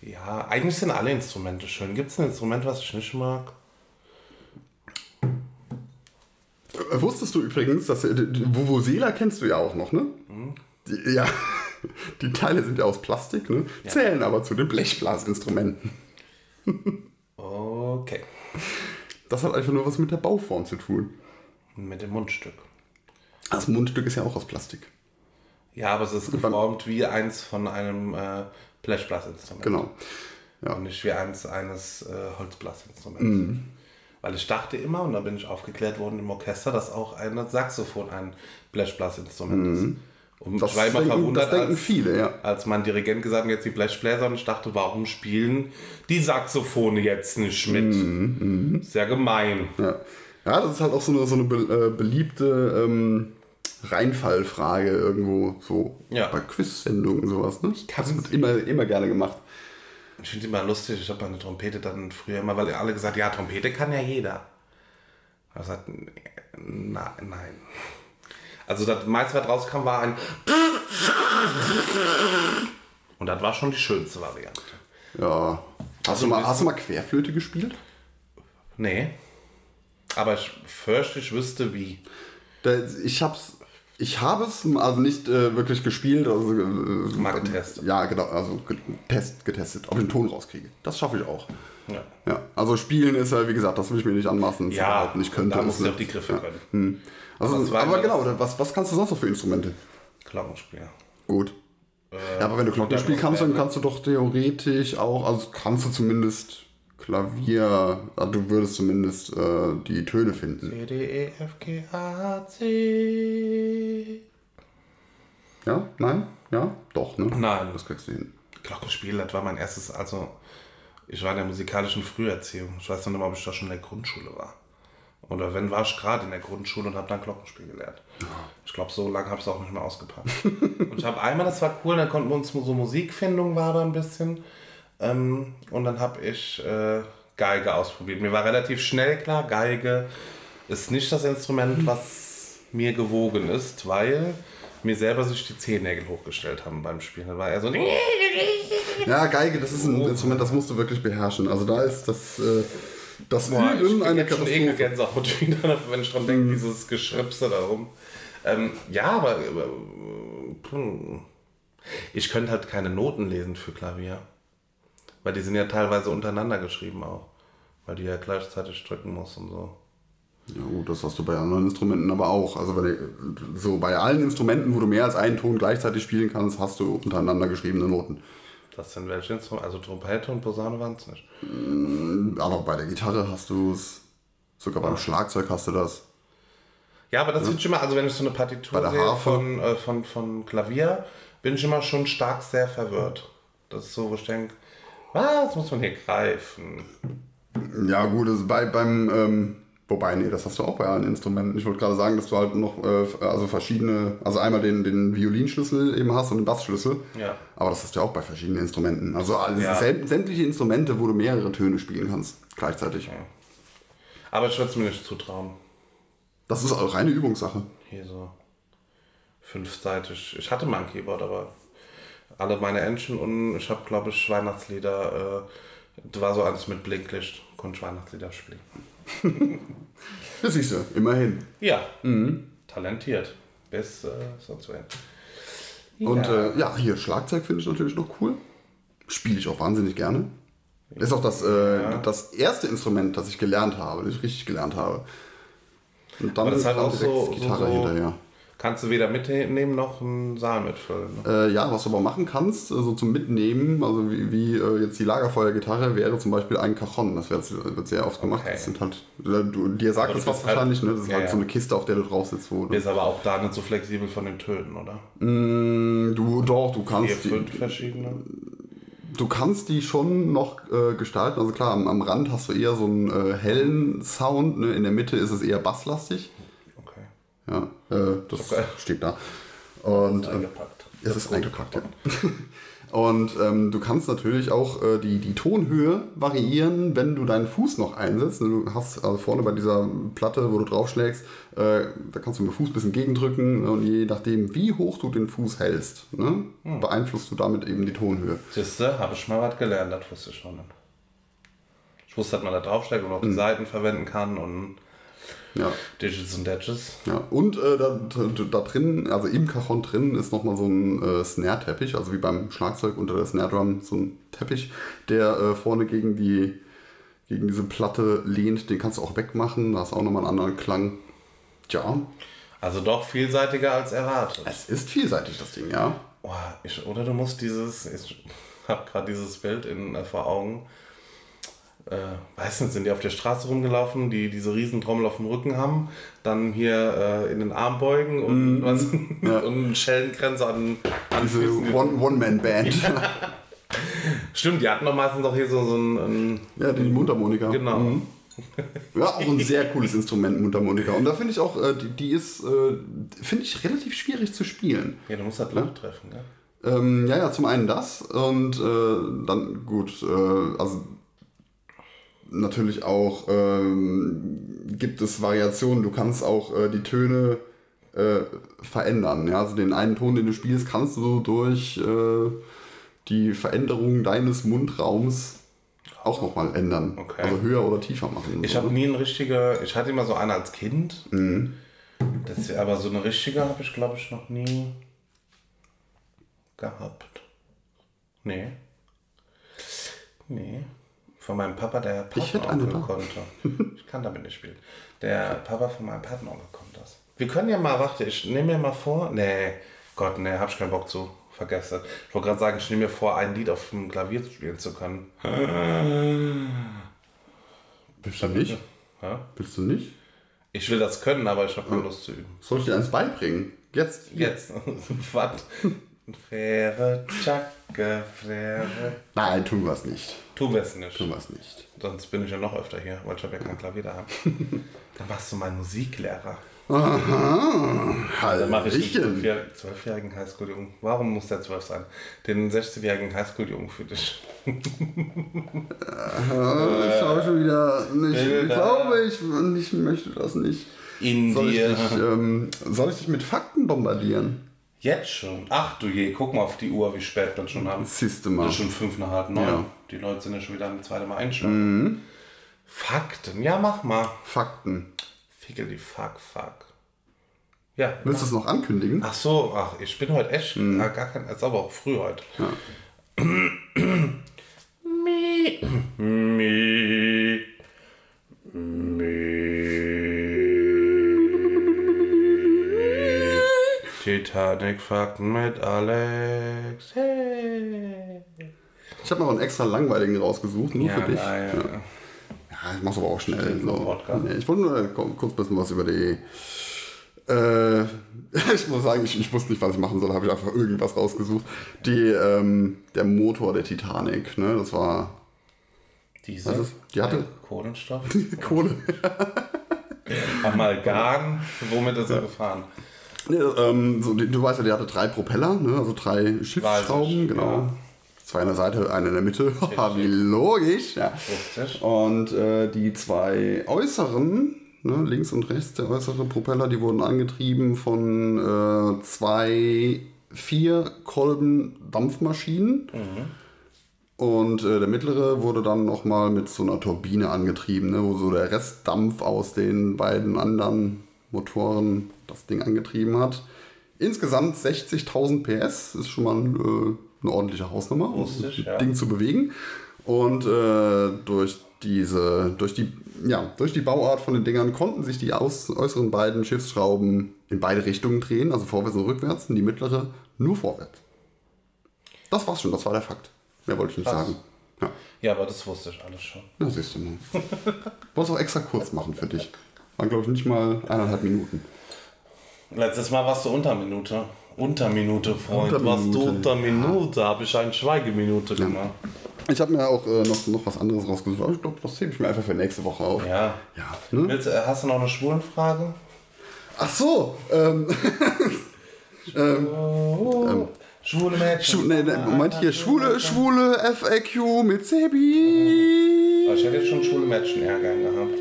Ja, eigentlich sind alle Instrumente schön. Gibt es ein Instrument, was ich nicht mag? Äh, Wusstest du übrigens, dass äh, Vuvuzela kennst du ja auch noch, ne? Die, ja. Die Teile sind ja aus Plastik, ne? Zählen aber zu den Blechblasinstrumenten. Okay. Das hat einfach nur was mit der Bauform zu tun. Mit dem Mundstück. Das Mundstück ist ja auch aus Plastik. Ja, aber es ist geformt wie eins von einem äh, Blechblasinstrument. Genau. Und nicht wie eins eines äh, Holzblasinstruments. Mhm. Weil ich dachte immer, und da bin ich aufgeklärt worden im Orchester, dass auch ein Saxophon ein Blechblasinstrument ist. Und. Das ich war immer verwundert, als, viele, ja. als mein Dirigent gesagt hat, jetzt die Blechbläser, und ich dachte, warum spielen die Saxophone jetzt nicht mit? Mhm, Sehr gemein. Ja. ja, das ist halt auch so eine, so eine be äh, beliebte ähm, Reinfallfrage irgendwo, so Ja. bei Quiz-Sendungen und sowas. Ne? Das wird immer, immer gerne gemacht. Ich finde immer lustig, ich habe meine Trompete dann früher immer, weil alle gesagt ja, Trompete kann ja jeder. Gesagt, na, nein. Also das meiste, was rauskam, war ein und das war schon die schönste Variante. Ja. Hast, Also du mal, hast du mal Querflöte gespielt? Nee. Aber ich fürchte, ich wüsste wie. Ich hab's. Ich habe es also nicht äh, wirklich gespielt, also äh, Mal getestet. Ja, genau, also getest, getestet, ob ich den Ton rauskriege. Das schaffe ich auch. Ja, Ja, also spielen ist ja, wie gesagt, das will ich mir nicht anmaßen. ja halt nicht könnte. da du nicht- auch die Griffe ja. können. Also, Aber genau, was, was kannst du sonst noch für Instrumente? Glockenspiel. Gut. ja, aber wenn du Glockenspiel kannst, dann kannst du doch theoretisch auch, also kannst du zumindest Klavier, ah, du würdest zumindest äh, die Töne finden. C, D, E, F, G, A, C. Ja? Nein? Ja? Doch, ne? Nein. Das kriegst du hin. Glockenspiel, das war mein erstes, also ich war in der musikalischen Früherziehung. Ich weiß noch nicht mal, ob ich da schon in der Grundschule war. Oder wenn, war ich gerade in der Grundschule und habe dann Glockenspiel gelernt. Ich glaube, so lange habe ich es auch nicht mehr ausgepackt. und ich habe einmal, das war cool, da konnten wir uns so Musikfindung war da ein bisschen. Ähm, und dann habe ich äh, Geige ausprobiert. Mir war relativ schnell klar, Geige ist nicht das Instrument, was mir gewogen ist, weil mir selber sich die Zehennägel hochgestellt haben beim Spielen. Da war er so. Ja, Geige, das ist ein Instrument, das musst du wirklich beherrschen. Also da ist das, äh, das Boah, ich Üben krieg eine jetzt schon eh Katastrophe. Gänsehaut wieder, wenn ich dran denke, dieses Geschripse darum. Ähm, ja, aber hm. ich könnte halt keine Noten lesen für Klavier. Weil die sind ja teilweise untereinander geschrieben auch. Weil die ja gleichzeitig drücken muss und so. Ja gut, das hast du bei anderen Instrumenten aber auch. Also du, so bei allen Instrumenten, wo du mehr als einen Ton gleichzeitig spielen kannst, hast du untereinander geschriebene Noten. Das sind welche Instrumente? Also Trompete und Posaune waren es nicht. Aber bei der Gitarre hast du es. Sogar beim Schlagzeug hast du das. Ja, aber das finde ich immer, also wenn ich so eine Partitur sehe von, äh, von, von Klavier, bin ich immer schon stark sehr verwirrt. Das ist so, wo ich denke, was muss man hier greifen? Ja gut, das ist bei, beim... Ähm, wobei, nee, das hast du auch bei allen Instrumenten. Ich wollte gerade sagen, dass du halt noch äh, also verschiedene... Also einmal den, den Violinschlüssel eben hast und den Bassschlüssel. Ja. Aber das hast du ja auch bei verschiedenen Instrumenten. Also alles, Ja. säm- sämtliche Instrumente, wo du mehrere Töne spielen kannst gleichzeitig. Aber ich würde es mir nicht zutrauen. Das ist auch reine Übungssache. Hier so fünfseitig. Ich hatte mal ein Keyboard, aber alle meine Entchen und ich habe, glaube ich, Weihnachtslieder. Äh, das war so alles mit Blinklicht. Konnte ich Weihnachtslieder spielen. Das siehst du, immerhin. Ja. Talentiert. Bis äh, sonst wohin. Und Ja. äh, ja, hier Schlagzeug finde ich natürlich noch cool. Spiele ich auch wahnsinnig gerne. Ist auch das, äh, das erste Instrument, das ich gelernt habe, das ich richtig gelernt habe. Und dann Aber das ist halt auch direkt so, die Gitarre so, so hinterher. Kannst du weder mitnehmen noch einen Saal mitfüllen. Ne? Äh, ja, was du aber machen kannst, also zum Mitnehmen, also wie, wie äh, jetzt die Lagerfeuergitarre, wäre zum Beispiel ein Cajon. Das wird, wird sehr oft gemacht. Okay. Das sind halt, du, dir sagt das was halt- wahrscheinlich, ne? Das ist ja, halt ja. so eine Kiste, auf der du drauf sitzt. Wo Du du, bist aber auch da nicht so flexibel von den Tönen, oder? Mm, du doch, du Vier, kannst die, fünf verschiedene. du kannst die schon noch äh, gestalten. Also klar, am, am Rand hast du eher so einen äh, hellen Sound. Ne? In der Mitte ist es eher basslastig. Ja, äh, das Okay. steht da. Und äh, Eingepackt. es ist eingepackt, ja. Und ähm, du kannst natürlich auch äh, die, die Tonhöhe variieren, wenn du deinen Fuß noch einsetzt. Du hast also vorne bei dieser Platte, wo du draufschlägst, äh, da kannst du mit dem Fuß ein bisschen gegendrücken und je nachdem, wie hoch du den Fuß hältst, ne, beeinflusst du damit eben die Tonhöhe. Siehste, habe ich mal was gelernt, das wusste ich schon. Ich wusste, dass man da draufschlägt und auch die Seiten verwenden kann und Ja. Digits und Datches. Ja, und äh, da, da, da drin, also im Cajon drin, ist nochmal so ein äh, Snare-Teppich, also wie beim Schlagzeug unter der Snare-Drum so ein Teppich, der äh, vorne gegen, die, gegen diese Platte lehnt. Den kannst du auch wegmachen, da hast du auch nochmal einen anderen Klang. Tja, Also doch vielseitiger als erwartet. es ist vielseitig, das Ding, ja. Oh, ich, oder du musst dieses, ich habe gerade dieses Bild in, äh, vor Augen. Äh, weiß nicht, sind die auf der Straße rumgelaufen, die diese Riesentrommel auf dem Rücken haben, dann hier äh, in den Arm beugen und, was, und einen Schellenkränze an, an Diese Füßen. One- One-Man-Band. Stimmt, die hatten doch meistens doch hier so, so ein, ja, die Mundharmonika. genau. Mhm. Ja, auch ein sehr cooles Instrument, Mundharmonika. Und da finde ich auch, äh, die, die ist, äh, finde ich, relativ schwierig zu spielen. Ja, du musst halt Loch treffen, gell? Ähm, ja, ja, zum einen das und äh, dann gut, äh, also natürlich auch ähm, gibt es Variationen. Du kannst auch äh, die Töne äh, verändern. Ja? Also den einen Ton, den du spielst, kannst du durch äh, die Veränderung deines Mundraums auch nochmal ändern. Okay. Also höher oder tiefer machen. Ich So. habe nie ein richtiger, ich hatte immer so eine als Kind. Das, aber so eine richtige habe ich, glaube ich, noch nie gehabt. Nee. Nee. Von meinem Papa, der Patenonkel konnte. Ich kann damit nicht spielen. Der Papa von meinem Patenonkel konnte das. Wir können ja mal, warte, ich nehme mir mal vor. Nee, Gott, nee, hab ich keinen Bock zu. Vergesse. Ich wollte gerade sagen, ich nehme mir vor, ein Lied auf dem Klavier spielen zu können. Willst du nicht? Ja? Willst du nicht? Ich will das können, aber ich habe keine Lust zu üben. Soll ich dir eins beibringen? Jetzt? Jetzt. Was? Frere, Tschacke, Frere. Nein, tun wir es nicht. Tu es nicht. Tun wir es nicht. Sonst bin ich ja noch öfter hier, weil ich habe ja kein Klavier da. Dann machst du meinen Musiklehrer. Aha. Dann mache ich den zwölfjährigen Highschool-Jungen. Warum muss der zwölf sein? Den 16-jährigen Highschool-Jungen für dich. Ah, Ich habe schon wieder nicht. Ich glaube, ich, ich möchte das nicht. In Soll ich, dir. dich, ähm, soll ich dich mit Fakten bombardieren? Jetzt schon. Ach du je, guck mal auf die Uhr, wie spät wir schon haben. Siehste Das mal. ist schon fünf nach halb neun. Ja. Die Leute sind ja schon wieder am zweiten Mal einschlafen. Fakten. Ja, mach mal. Fakten. Fickel die Fuck, fuck. Ja. Willst du es noch ankündigen? Ach so, ach, ich bin heute echt ah, gar kein, ist aber auch früh heute. Mi, mi, mi. Titanic-Fakten mit Alex. Hey. Ich habe noch einen extra langweiligen rausgesucht, nur für dich. nein. Ja, ich mach's aber auch schnell. So. Ich wollte nur äh, kurz ein bisschen was über die. Äh, ich muss sagen, ich, ich wusste nicht, was ich machen soll, habe ich einfach irgendwas rausgesucht. Die, ähm, der Motor der Titanic, ne? Das war Diese. Was ist? Die hatte- Kohlenstoff. Kohle. Amalgam. Womit ist er gefahren? Nee, ähm, so, du weißt ja, die hatte drei Propeller, ne? also drei Schiffsschrauben, genau. ja. Zwei an der Seite, eine in der Mitte. Wie logisch. Ja. Richtig. Und äh, die zwei äußeren, ne, links und rechts der äußere Propeller, die wurden angetrieben von äh, zwei vier Kolben Dampfmaschinen. Und äh, der mittlere wurde dann nochmal mit so einer Turbine angetrieben, ne, wo so der Restdampf aus den beiden anderen Motoren das Ding angetrieben hat. Insgesamt 60.000 PS, ist schon mal ein, äh, eine ordentliche Hausnummer, um das ja. Ding zu bewegen. Und äh, durch diese, durch die, ja, durch die Bauart von den Dingern konnten sich die aus, äußeren beiden Schiffsschrauben in beide Richtungen drehen, also vorwärts und rückwärts, und die mittlere nur vorwärts. Das war's schon, das war der Fakt. Mehr wollte ich nicht Krass. sagen. Ja, Ja, aber das wusste ich alles schon. na siehst du mal. Wollte es auch extra kurz machen für dich. Waren, glaube ich, nicht mal eineinhalb Minuten. Letztes Mal warst du unter Minute. Unter Minute, Freund. Unter warst du Minute. unter Minute? Habe ich eine Schweigeminute gemacht. Ich habe mir auch äh, noch, noch was anderes rausgesucht, aber ich glaube, das hebe ich mir einfach für nächste Woche auf. Ja. Ja, ne? Willst, äh, hast du noch eine Schwulenfrage? Ach so, ähm, Oh, schwule Mädchen. Schu nee, nee, Moment hier, schwule, schwule FAQ mit Sebi. Ich hätte jetzt schon schwule Mädchen eher gern gehabt.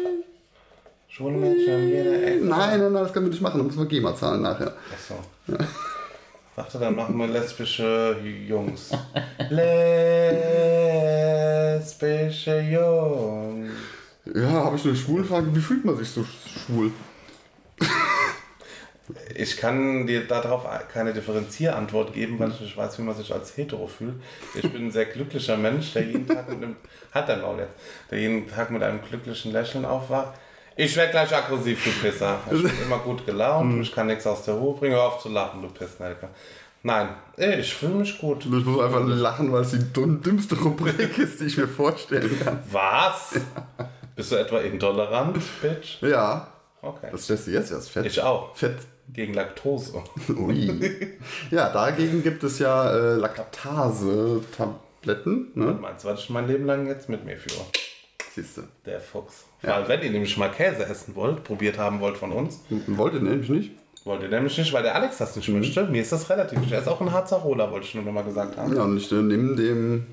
Schwule Mädchen an jeder Ecke. Nein, nein, nein, das können wir nicht machen, dann müssen wir GEMA zahlen nachher. Achso. Warte, dann machen wir lesbische Jungs. lesbische Jungs. Ja, habe ich eine Schwulenfrage, wie fühlt man sich so schwul? Ich kann dir darauf keine Differenzierantwort geben, weil ich nicht weiß, wie man sich als hetero fühlt. Ich bin ein sehr glücklicher Mensch, der jeden Tag mit einem, hat Maul jetzt, der jeden Tag mit einem glücklichen Lächeln aufwacht. Ich werde gleich aggressiv, du Pisser. Ich bin immer gut gelaunt, ich kann nichts aus der Ruhe bringen. Hör auf zu lachen, du Pissnelke. Nein, ey, ich fühle mich gut. Ich muss einfach lachen, weil es die dümmste Rubrik ist, die ich mir vorstellen kann. Was? Bist du etwa intolerant, Bitch? Ja, Okay. das stellst du jetzt erst fett. Ich auch. Fett. Gegen Laktose. Ui. Ja, dagegen gibt es ja äh, Laktase-Tabletten. Ne? Meinst du, was ich mein Leben lang jetzt mit mir führe? Siehst du. Der Fuchs. Weil wenn ihr nämlich mal Käse essen wollt, probiert haben wollt von uns, Wollt ihr nämlich nicht? wollt ihr nämlich nicht, weil der Alex das Mhm. nicht möchte. Mir ist das relativ. Er ist auch ein Harzer Roller, wollte ich nur noch mal gesagt haben. Ja, und ich äh, nehme dem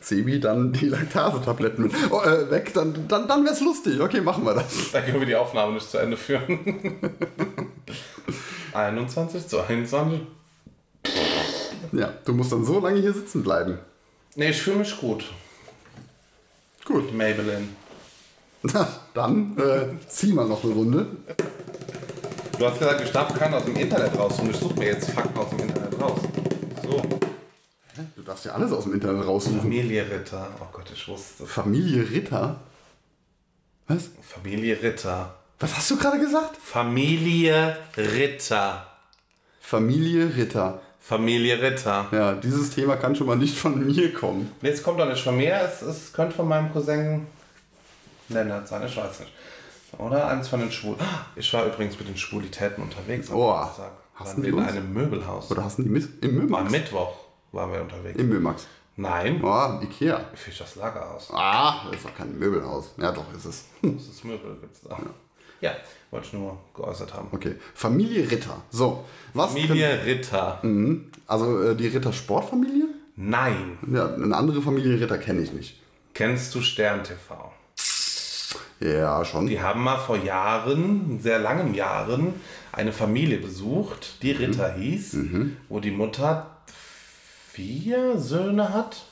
Sebi dann die Laktase-Tabletten mit. Oh, äh, weg, dann, dann, dann wäre es lustig. Okay, machen wir das. Da können wir die Aufnahme nicht zu Ende führen. 21 zu 21. Ja, du musst dann so lange hier sitzen bleiben. Nee, ich fühle mich gut. Gut. Maybelline. Na, dann äh, zieh mal noch eine Runde. Du hast gesagt, ich darf keinen aus dem Internet raus und ich suche mir jetzt Fakten aus dem Internet raus. So. Du darfst ja alles aus dem Internet raussuchen. Familie Ritter. Oh Gott, ich wusste. Familie Ritter? Was? Familie Ritter. Was hast du gerade gesagt? Familie Ritter. Familie Ritter. Familie Ritter. Ja, dieses Thema kann schon mal nicht von mir kommen. Jetzt kommt doch nicht von mir, es, es könnte von meinem Cousin Lennart sein, ich weiß nicht. Oder eins von den Schwulen. Ich war übrigens mit den Schwulitäten unterwegs. am Oh, hast du wir in los? einem Möbelhaus. Oder hast du die mit im Am Müllmax? Mittwoch waren wir unterwegs. Im Müllmax. Nein, Oh, Ikea. Fischers Lagerhaus. Ah, das ist doch kein Möbelhaus. Ja, doch, ist es. Das ist Möbel, gibt's da. Ja, wollte ich nur geäußert haben. Okay. Familie Ritter. So, was? Familie Ritter. Mhm. Also äh, die Ritter Sportfamilie? Nein. Ja, eine andere Familie Ritter kenne ich nicht. Kennst du Stern TV? Ja, schon. Die haben mal vor Jahren, sehr langen Jahren, eine Familie besucht, die Ritter hieß, wo die Mutter vier Söhne hat.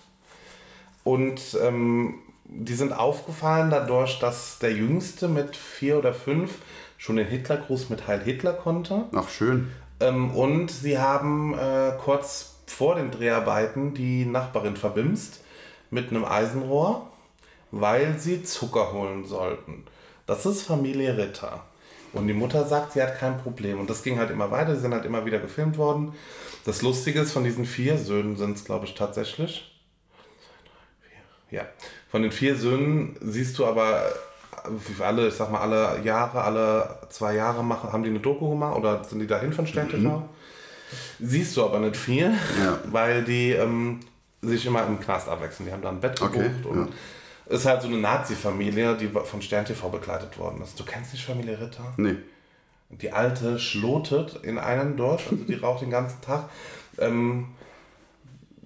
Und ähm, die sind aufgefallen dadurch, dass der Jüngste mit vier oder fünf schon den Hitlergruß mit Heil Hitler konnte. Ach, schön. Ähm, und sie haben äh, kurz vor den Dreharbeiten die Nachbarin verbimst mit einem Eisenrohr, weil sie Zucker holen sollten. Das ist Familie Ritter. Und die Mutter sagt, sie hat kein Problem. Und das ging halt immer weiter, sie sind halt immer wieder gefilmt worden. Das Lustige ist, von diesen vier Söhnen sind es, glaube ich, tatsächlich. Ja, von den vier Söhnen siehst du aber, wie alle, ich sag mal, alle Jahre, alle zwei Jahre machen, haben die eine Doku gemacht oder sind die dahin von Stern TV? Siehst du aber nicht viel, Ja. weil die ähm, sich immer im Knast abwechseln. Die haben da ein Bett gebucht Okay, und ist halt so eine Nazi-Familie, die von Stern TV begleitet worden ist. Du kennst nicht Familie Ritter? Nee. Die alte schlotet in einem dort, also die raucht den ganzen Tag. Ähm,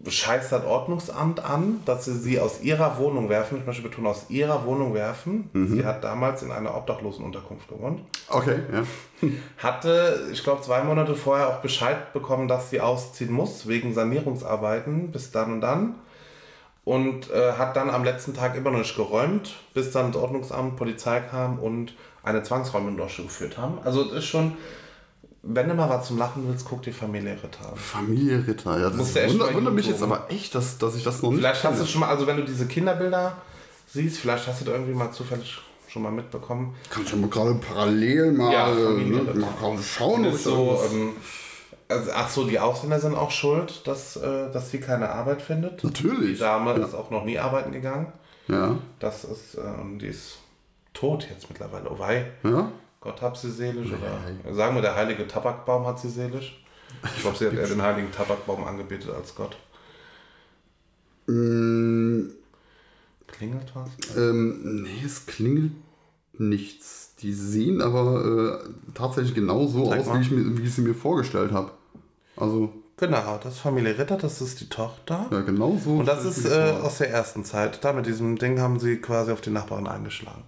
scheißt das Ordnungsamt an, dass sie sie aus ihrer Wohnung werfen. Ich möchte betonen, aus ihrer Wohnung werfen. Sie hat damals in einer Obdachlosenunterkunft gewohnt. Okay, ja. Hatte, ich glaube, zwei Monate vorher auch Bescheid bekommen, dass sie ausziehen muss, wegen Sanierungsarbeiten, bis dann und dann. Und äh, hat dann am letzten Tag immer noch nicht geräumt, bis dann das Ordnungsamt, Polizei kam und eine Zwangsräumung durchgeführt haben. Also es ist schon, wenn du mal was zum Lachen willst, guck dir Familie Ritter an. Familie Ritter. Ja, das du wundert, wundert mich jetzt aber echt, dass, dass ich das noch nicht Vielleicht hast du schon mal, also wenn du diese Kinderbilder siehst, vielleicht hast du da irgendwie mal zufällig schon mal mitbekommen. Kann ich ja mal gerade parallel mal, Ja, ne, mal schauen. Ist so, ähm, also, ach so, die Ausländer sind auch schuld, dass, äh, dass sie keine Arbeit findet. Die Natürlich. Dame Ja. ist auch noch nie arbeiten gegangen. Ja, Das ist, äh, und die ist tot jetzt mittlerweile. Oh wei, ja. Gott hab sie seelisch. Oder sagen wir, der heilige Tabakbaum hat sie seelisch. Ich glaube, sie hat eher den heiligen Tabakbaum angebetet als Gott. Mm, Klingelt was? ähm, nee, es klingelt nichts. Die sehen aber äh, tatsächlich genau so Zeig aus, mal. wie ich, mir, wie ich sie mir vorgestellt habe. Also, Genau, das ist Familie Ritter, das ist die Tochter. ja, genau so. Und das ist äh, aus der ersten Zeit. Da mit diesem Ding haben sie quasi auf die Nachbarin eingeschlagen.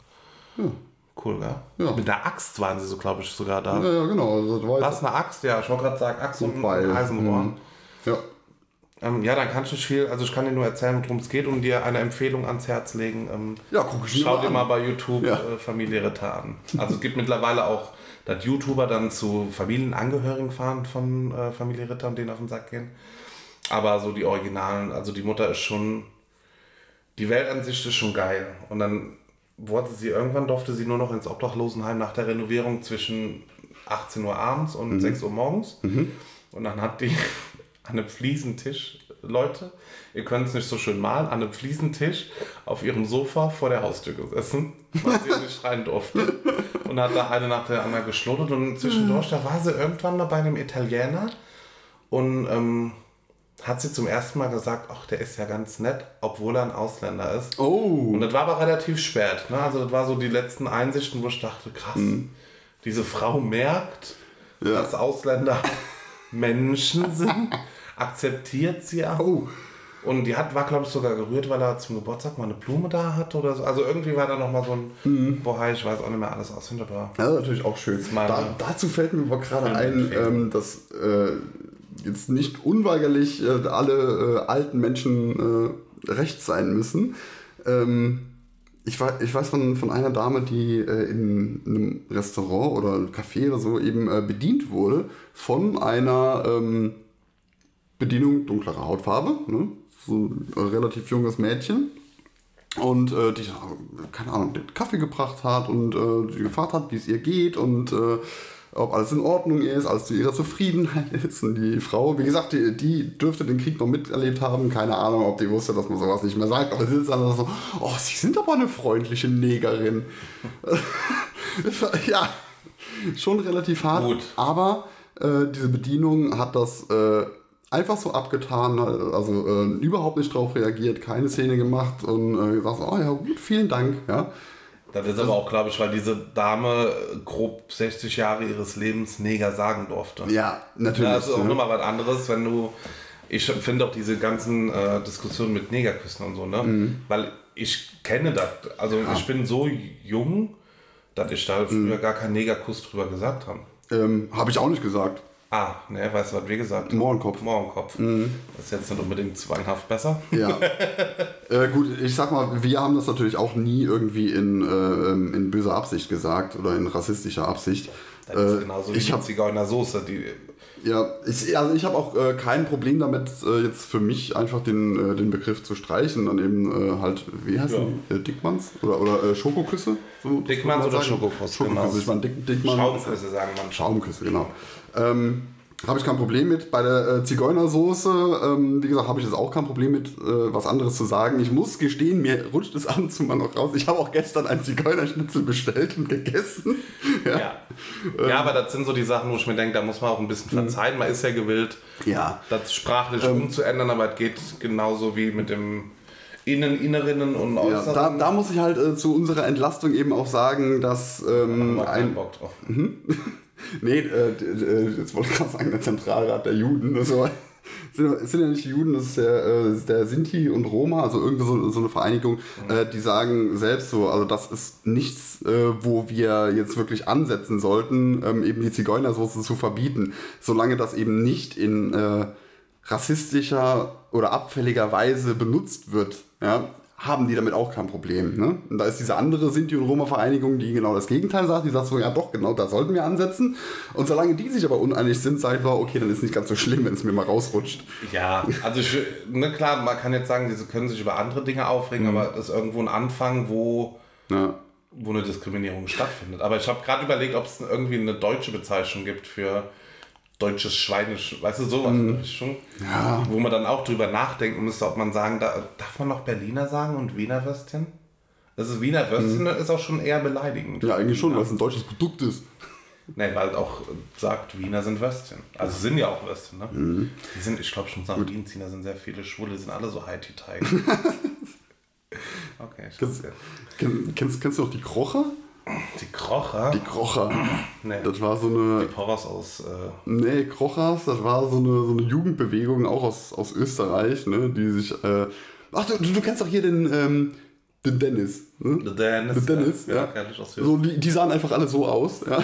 Cool, gell? Ja. Mit der Axt waren sie so, glaube ich, sogar da. Ja, ja, genau. Also, das war Was, eine Axt? Ja, ich wollte gerade sagen, Axt und Beil. ein Eisenrohr. Mhm. Ja. Ähm, ja, dann kannst du nicht viel, also ich kann dir nur erzählen, worum es geht und dir eine Empfehlung ans Herz legen. Ähm, Ja, guck ich Schau mal dir an. mal bei YouTube Ja. äh, Familie Ritter an. Also es gibt mittlerweile auch, dass YouTuber dann zu Familienangehörigen fahren von äh, Familie Ritter und denen auf den Sack gehen. Aber so die Originalen, also die Mutter ist schon, die Weltansicht ist schon geil. Und dann wurde sie, irgendwann durfte sie nur noch ins Obdachlosenheim nach der Renovierung zwischen 18 Uhr abends und 6 Uhr morgens. Und dann hat die an einem Fliesentisch, Leute, ihr könnt es nicht so schön malen, an einem Fliesentisch auf ihrem Sofa vor der Haustür gesessen, weil sie nicht rein durfte. Und hat da eine nach der anderen geschlottet und zwischendurch, da war sie irgendwann mal bei einem Italiener und ähm, hat sie zum ersten Mal gesagt, ach, der ist ja ganz nett, obwohl er ein Ausländer ist. Oh. Und das war aber relativ spät. Ne? Also das war so die letzten Einsichten, wo ich dachte, krass, diese Frau merkt, Ja. dass Ausländer Menschen sind, akzeptiert sie auch. Oh. Und die hat, war, glaube ich, sogar gerührt, weil er zum Geburtstag mal eine Blume da hatte oder so. Also irgendwie war da nochmal so ein, Mhm. boah, ich weiß auch nicht mehr alles auswendig, aber Ja, natürlich auch schön. Da, dazu fällt mir aber gerade ein, ähm, dass äh, jetzt nicht unweigerlich äh, alle äh, alten Menschen äh, rechts sein müssen. Ähm, ich, weiß, ich weiß von, von einer Dame, die äh, in einem Restaurant oder Café oder so eben äh, bedient wurde von einer ähm, Bedienung dunklerer Hautfarbe. Ne? So ein relativ junges Mädchen. Und äh, die, keine Ahnung, den Kaffee gebracht hat und äh, die gefragt hat, wie es ihr geht und äh, ob alles in Ordnung ist, alles zu ihrer Zufriedenheit ist. Und die Frau, wie gesagt, die, die dürfte den Krieg noch miterlebt haben. Keine Ahnung, ob die wusste, dass man sowas nicht mehr sagt. Aber sie ist dann so, oh, sie sind aber eine freundliche Negerin. ja, schon relativ hart. Gut. Aber äh, diese Bedienung hat das äh, einfach so abgetan, also äh, überhaupt nicht drauf reagiert, keine Szene gemacht und äh, gesagt, oh ja, gut, vielen Dank. Ja. Das ist aber auch, glaube ich, weil diese Dame grob 60 Jahre ihres Lebens Neger sagen durfte. Ja, natürlich. Ja, das ist auch ja. nochmal was anderes, wenn du. Ich finde auch diese ganzen äh, Diskussionen mit Negerküssen und so, ne? Mhm. Weil ich kenne das. Also ich bin so jung, dass ich da Mhm. früher gar keinen Negerkuss drüber gesagt habe. Ähm, Habe ich auch nicht gesagt. Ah, ne, weißt du, was wir gesagt haben? Mohrenkopf. Mhm. Mohrenkopf. Das ist jetzt nicht unbedingt zwanghaft besser. Ja. äh, gut, ich sag mal, wir haben das natürlich auch nie irgendwie in, äh, in böser Absicht gesagt oder in rassistischer Absicht. Das ist Äh, genauso wie ich die habe Zigeuner Soße, die ja, ich, also ich habe auch äh, kein Problem damit, äh, jetzt für mich einfach den, äh, den Begriff zu streichen und eben äh, halt, wie heißt Ja. Äh, Dickmanns? Oder, oder äh, Schokoküsse? So, Dickmanns oder sagen? Schokokuss, Schokoküsse, genau. ich meine Dick, Dickmann. Schaumküsse sagen man. Schaumküsse, genau. Ähm, habe ich kein Problem mit. Bei der äh, Zigeunersoße, ähm, wie gesagt, habe ich jetzt auch kein Problem mit, äh, was anderes zu sagen. Ich muss gestehen, mir rutscht es ab und zu mal noch raus. Ich habe auch gestern ein Zigeunerschnitzel bestellt und gegessen. ja. Ja. ja, aber das sind so die Sachen, wo ich mir denke, da muss man auch ein bisschen verzeihen. Man ist ja gewillt, Ja. das sprachlich Ähm. umzuändern, aber es geht genauso wie mit dem Innen, Innerinnen und Ja, Äußeren. da, da muss ich halt äh, zu unserer Entlastung eben auch sagen, dass ähm, ein, Bock drauf. nee, äh, d- jetzt wollte ich gerade sagen, der Zentralrat der Juden, das war, sind, sind ja nicht Juden, das ist der, äh, der Sinti und Roma, also irgendwie so, so eine Vereinigung, äh, die sagen selbst so, also das ist nichts, äh, wo wir jetzt wirklich ansetzen sollten, ähm, eben die Zigeunersoße zu verbieten, solange das eben nicht in äh, rassistischer oder abfälliger Weise benutzt wird, ja, haben die damit auch kein Problem. Ne? Und da ist diese andere Sinti- und Roma-Vereinigung, die genau das Gegenteil sagt. Die sagt so, ja doch, genau, da sollten wir ansetzen. Und solange die sich aber uneinig sind, sage ich, okay, dann ist nicht ganz so schlimm, wenn es mir mal rausrutscht. Ja, also ich, ne, klar, man kann jetzt sagen, diese können sich über andere Dinge aufregen, Mhm. aber das ist irgendwo ein Anfang, wo, Ja. wo eine Diskriminierung stattfindet. Aber ich habe gerade überlegt, ob es irgendwie eine deutsche Bezeichnung gibt für deutsches Schweinisch, weißt du, sowas. Mhm. Ja. Wo man dann auch drüber nachdenken müsste, ob man sagen darf, darf man noch Berliner sagen und Wiener Würstchen? Das ist Wiener Würstchen ist auch schon eher beleidigend. Mhm. ja, eigentlich schon, weil es ein deutsches Produkt ist. Nee, weil auch sagt, Wiener sind Würstchen. Also sind ja auch Würstchen, ne? Mhm. Die sind, ich glaube, schon da sind sehr viele Schwule, die sind alle so High-Tea-Teig. okay, ich Kennst, kenn- kennst, kennst du noch die Krocher? Die Krocher? Die Krocher. nee, Das war so eine. die Porras aus. Äh, Nee, Krochers, das war so eine, so eine Jugendbewegung, auch aus, aus Österreich, ne, die sich. Äh, ach, du, du kennst doch hier den, ähm, den Dennis. Ne? The Dennis. Den Dennis, ja. ich aus So, die, die sahen einfach alle so aus, ja.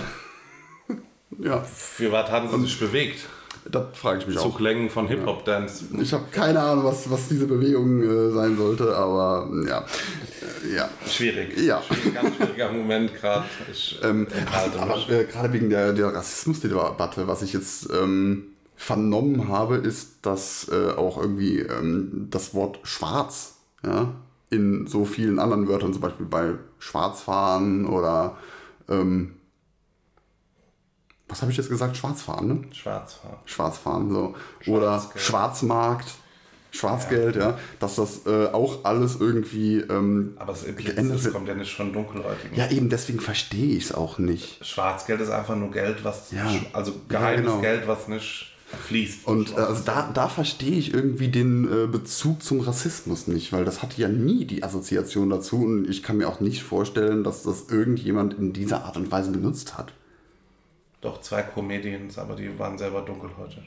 ja, Für was haben sie sich bewegt? Das frage ich mich auch. Zuglängen von Hip-Hop-Dance. Ich habe keine Ahnung, was, was diese Bewegung äh, sein sollte, aber ja. Äh, ja. Schwierig. Ja. Schwierig, ganz schwieriger Moment gerade. Ähm, enthalte aber äh, gerade wegen der, der Rassismusdebatte, was ich jetzt ähm, vernommen habe, ist, dass äh, auch irgendwie ähm, das Wort schwarz ja, in so vielen anderen Wörtern, zum Beispiel bei Schwarzfahren oder ähm, was habe ich jetzt gesagt? Schwarzfahren, ne? Schwarzfahren. Schwarzfahren, so. Oder Schwarzgeld. Schwarzmarkt, Schwarzgeld, ja. Dass das äh, auch alles irgendwie ähm, Aber es geändert wird. kommt ja nicht von Dunkelhäutigen. Ja, eben deswegen verstehe ich es auch nicht. Schwarzgeld ist einfach nur Geld, was. Ja. Also geheimes genau. Geld, was nicht fließt. Und äh, also da, da verstehe ich irgendwie den äh, Bezug zum Rassismus nicht, weil das hatte ja nie die Assoziation dazu und ich kann mir auch nicht vorstellen, dass das irgendjemand in dieser Art und Weise benutzt hat. Doch zwei Comedians, aber die waren selber dunkelhäutig.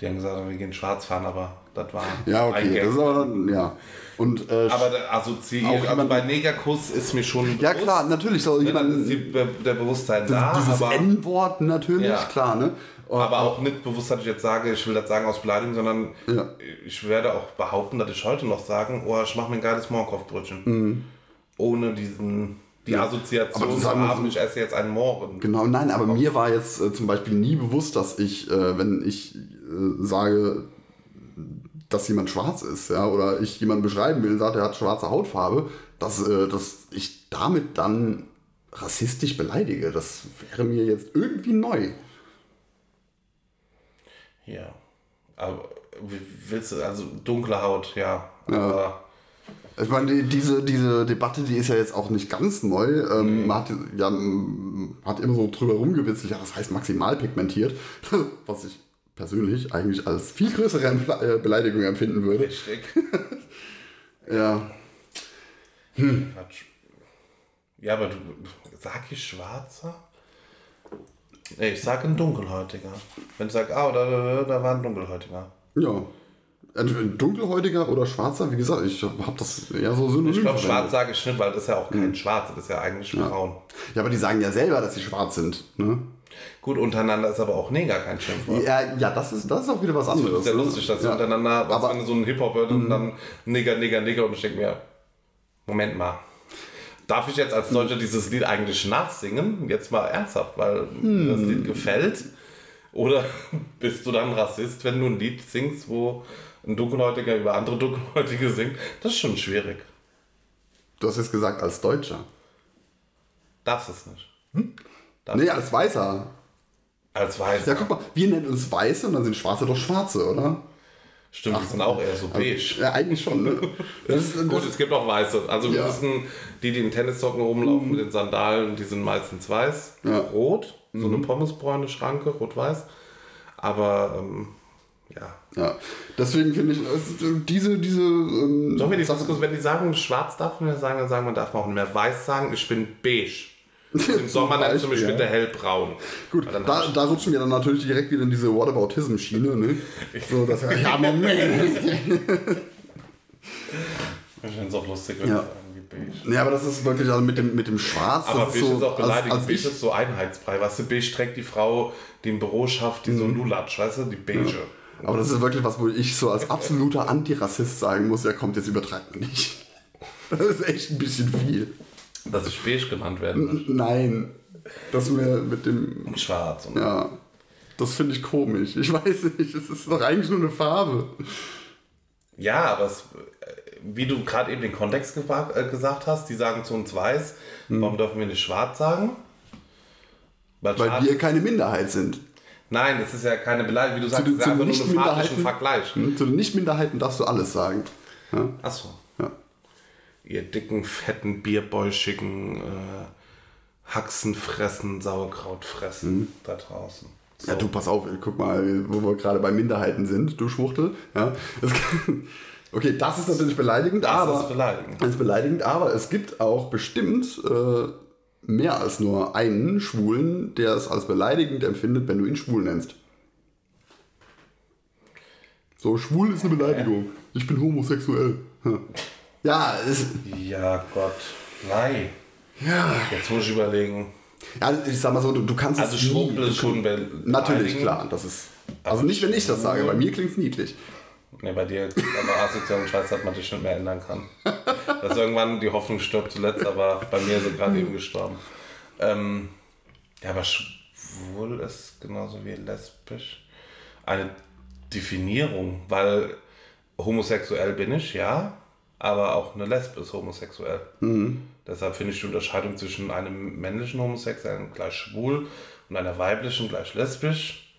Die haben gesagt, wir gehen schwarz fahren, aber das war Ja, okay, das ist aber dann, ja. Und, äh, aber assoziiert, Auch also bei Negerkuss ist mir schon ja bewusst, klar, natürlich soll ne, jemand die, der Bewusstsein da, dieses N-Wort natürlich, Ja. klar, ne? aber auch nicht bewusst, dass ich jetzt sage, ich will das sagen aus Beleidigung, sondern Ja. ich werde auch behaupten, dass ich heute noch sagen, oh, ich mache mir ein geiles Mohrenkopfbrötchen. Mhm. Ohne diesen, die Assoziation zu haben ich esse jetzt einen Mohren. Genau, nein, aber mir war jetzt äh, zum Beispiel nie bewusst, dass ich, äh, wenn ich äh, sage, dass jemand schwarz ist, ja, oder ich jemanden beschreiben will und sagt, er hat schwarze Hautfarbe, dass, äh, dass ich damit dann rassistisch beleidige. Das wäre mir jetzt irgendwie neu. Ja. Aber willst du, also dunkle Haut, ja. Aber Ich meine, die, diese, diese Debatte, die ist ja jetzt auch nicht ganz neu. Ähm, Man hat, ja, hat immer so drüber rumgewitzelt, ja, das heißt maximal pigmentiert, was ich persönlich eigentlich als viel größere äh, Beleidigung empfinden würde. richtig. Ja, Quatsch. Ja, aber du, sag ich schwarzer? Nee, ich sag ein dunkelhäutiger. Wenn ich sag, ah, da, da, da war ein dunkelhäutiger. ja. Entweder ein dunkelhäutiger oder schwarzer, wie gesagt, ich habe das eher so synonym. Ich glaube, schwarz sage ich nicht, weil das ist ja auch kein Schwarz, das ist ja eigentlich braun. Ja, aber die sagen ja selber, dass sie schwarz sind. Ne? Gut, untereinander ist aber auch Neger kein Schimpfwort. Ja, ja das, ist, das ist auch wieder was Das anderes. ist ja lustig, dass sie ja. untereinander, was Aber- Mhm. wenn so ein Hip-Hop hört und dann Nigger, Nigger, Nigger und ich denke mir, Moment mal. Darf ich jetzt als Deutscher dieses Lied eigentlich nachsingen? Jetzt mal ernsthaft, weil mir das Hm. Lied gefällt? Oder bist du dann Rassist, wenn du ein Lied singst, wo ein Dunkelhäutiger über andere Dunkelhäutige singt? Das ist schon schwierig. Du hast jetzt gesagt als Deutscher. Das ist nicht. Das Nee, als Weißer. Als Weiß. Ja, guck mal, wir nennen uns Weiße und dann sind Schwarze doch Schwarze, oder? Stimmt, die sind auch eher so beige. Ja, eigentlich schon, ne? Das ist, Gut, es gibt auch Weiße. Also wir Ja. wissen, die, die in Tennissocken rumlaufen mit den Sandalen, die sind meistens weiß, Ja. rot, so eine pommesbräune Schranke, rot-weiß. Aber ähm, ja. Ja. Deswegen finde ich, es, diese, diese. Ähm, Sollen wir die Diskussion, wenn die sagen, schwarz darf man ja sagen, dann sagen, man darf man auch nicht mehr weiß sagen, ich bin beige. Im Sommer du mich Beispiel, bitte ja. hellbraun. Gut, dann da, da rutschen wir dann natürlich direkt wieder in diese Whataboutism-Schiene, ne? So, dass wir, ja, Moment. ich finde es auch lustig, wenn Ja. die sagen, wie beige. Ja, aber das ist wirklich, also mit dem, mit dem Schwarz, Aber beige ist ist so, auch beleidigend. als, als beige ich, ist so Einheitsbrei. Weißt du, beige trägt die Frau, die im Büro schafft, die so Mhm. Lulatsch, weißt du, die beige. Aber das ist wirklich was, wo ich so als absoluter Antirassist sagen muss, ja kommt, jetzt übertreibt nicht. Das ist echt ein bisschen viel. Dass ich beige genannt werden Nein, das mir mit dem, möchte. Schwarz. Und ja, das finde ich komisch. Ich weiß nicht, es ist doch eigentlich nur eine Farbe. Ja, aber es, äh, wie du gerade eben den Kontext äh, gesagt hast, die sagen zu uns weiß, warum dürfen wir nicht schwarz sagen? Weil schwarz- wir keine Minderheit sind. Nein, das ist ja keine Beleidigung, wie du sagst, das ist einfach nur zu ein Minderheiten- Vergleich. Hm, Zu den Nicht-Minderheiten darfst du alles sagen. Ja, Achso. ja. Ihr dicken, fetten, bierbäuschigen, äh, Haxen fressen, Sauerkraut fressen da draußen. So. Ja, du, pass auf, guck mal, wo wir gerade bei Minderheiten sind, du Schwuchtel. Ja. Okay, das ist natürlich beleidigend, das aber. ist beleidigend. Das ist beleidigend, aber es gibt auch bestimmt äh, mehr als nur einen Schwulen, der es als beleidigend empfindet, wenn du ihn schwul nennst. So, schwul ist eine Beleidigung. Ich bin homosexuell. Ja, es, Ja, Gott. Nein. ja. Jetzt muss ich überlegen. ja, ich sag mal so, du, du kannst Also es nie- ist schon Natürlich, klar. Das ist, also nicht, wenn ich das sage. Bei mir klingt es niedlich. Ne, bei dir, aber asozialen Scheiß hat man dich nicht mehr ändern kann. Dass irgendwann die Hoffnung stirbt zuletzt, aber bei mir ist sie gerade eben gestorben. Ähm, ja, aber schwul ist genauso wie lesbisch eine Definierung, weil homosexuell bin ich, ja, aber auch eine Lesbe ist homosexuell. Deshalb finde ich die Unterscheidung zwischen einem männlichen Homosexuellen gleich schwul und einer weiblichen gleich lesbisch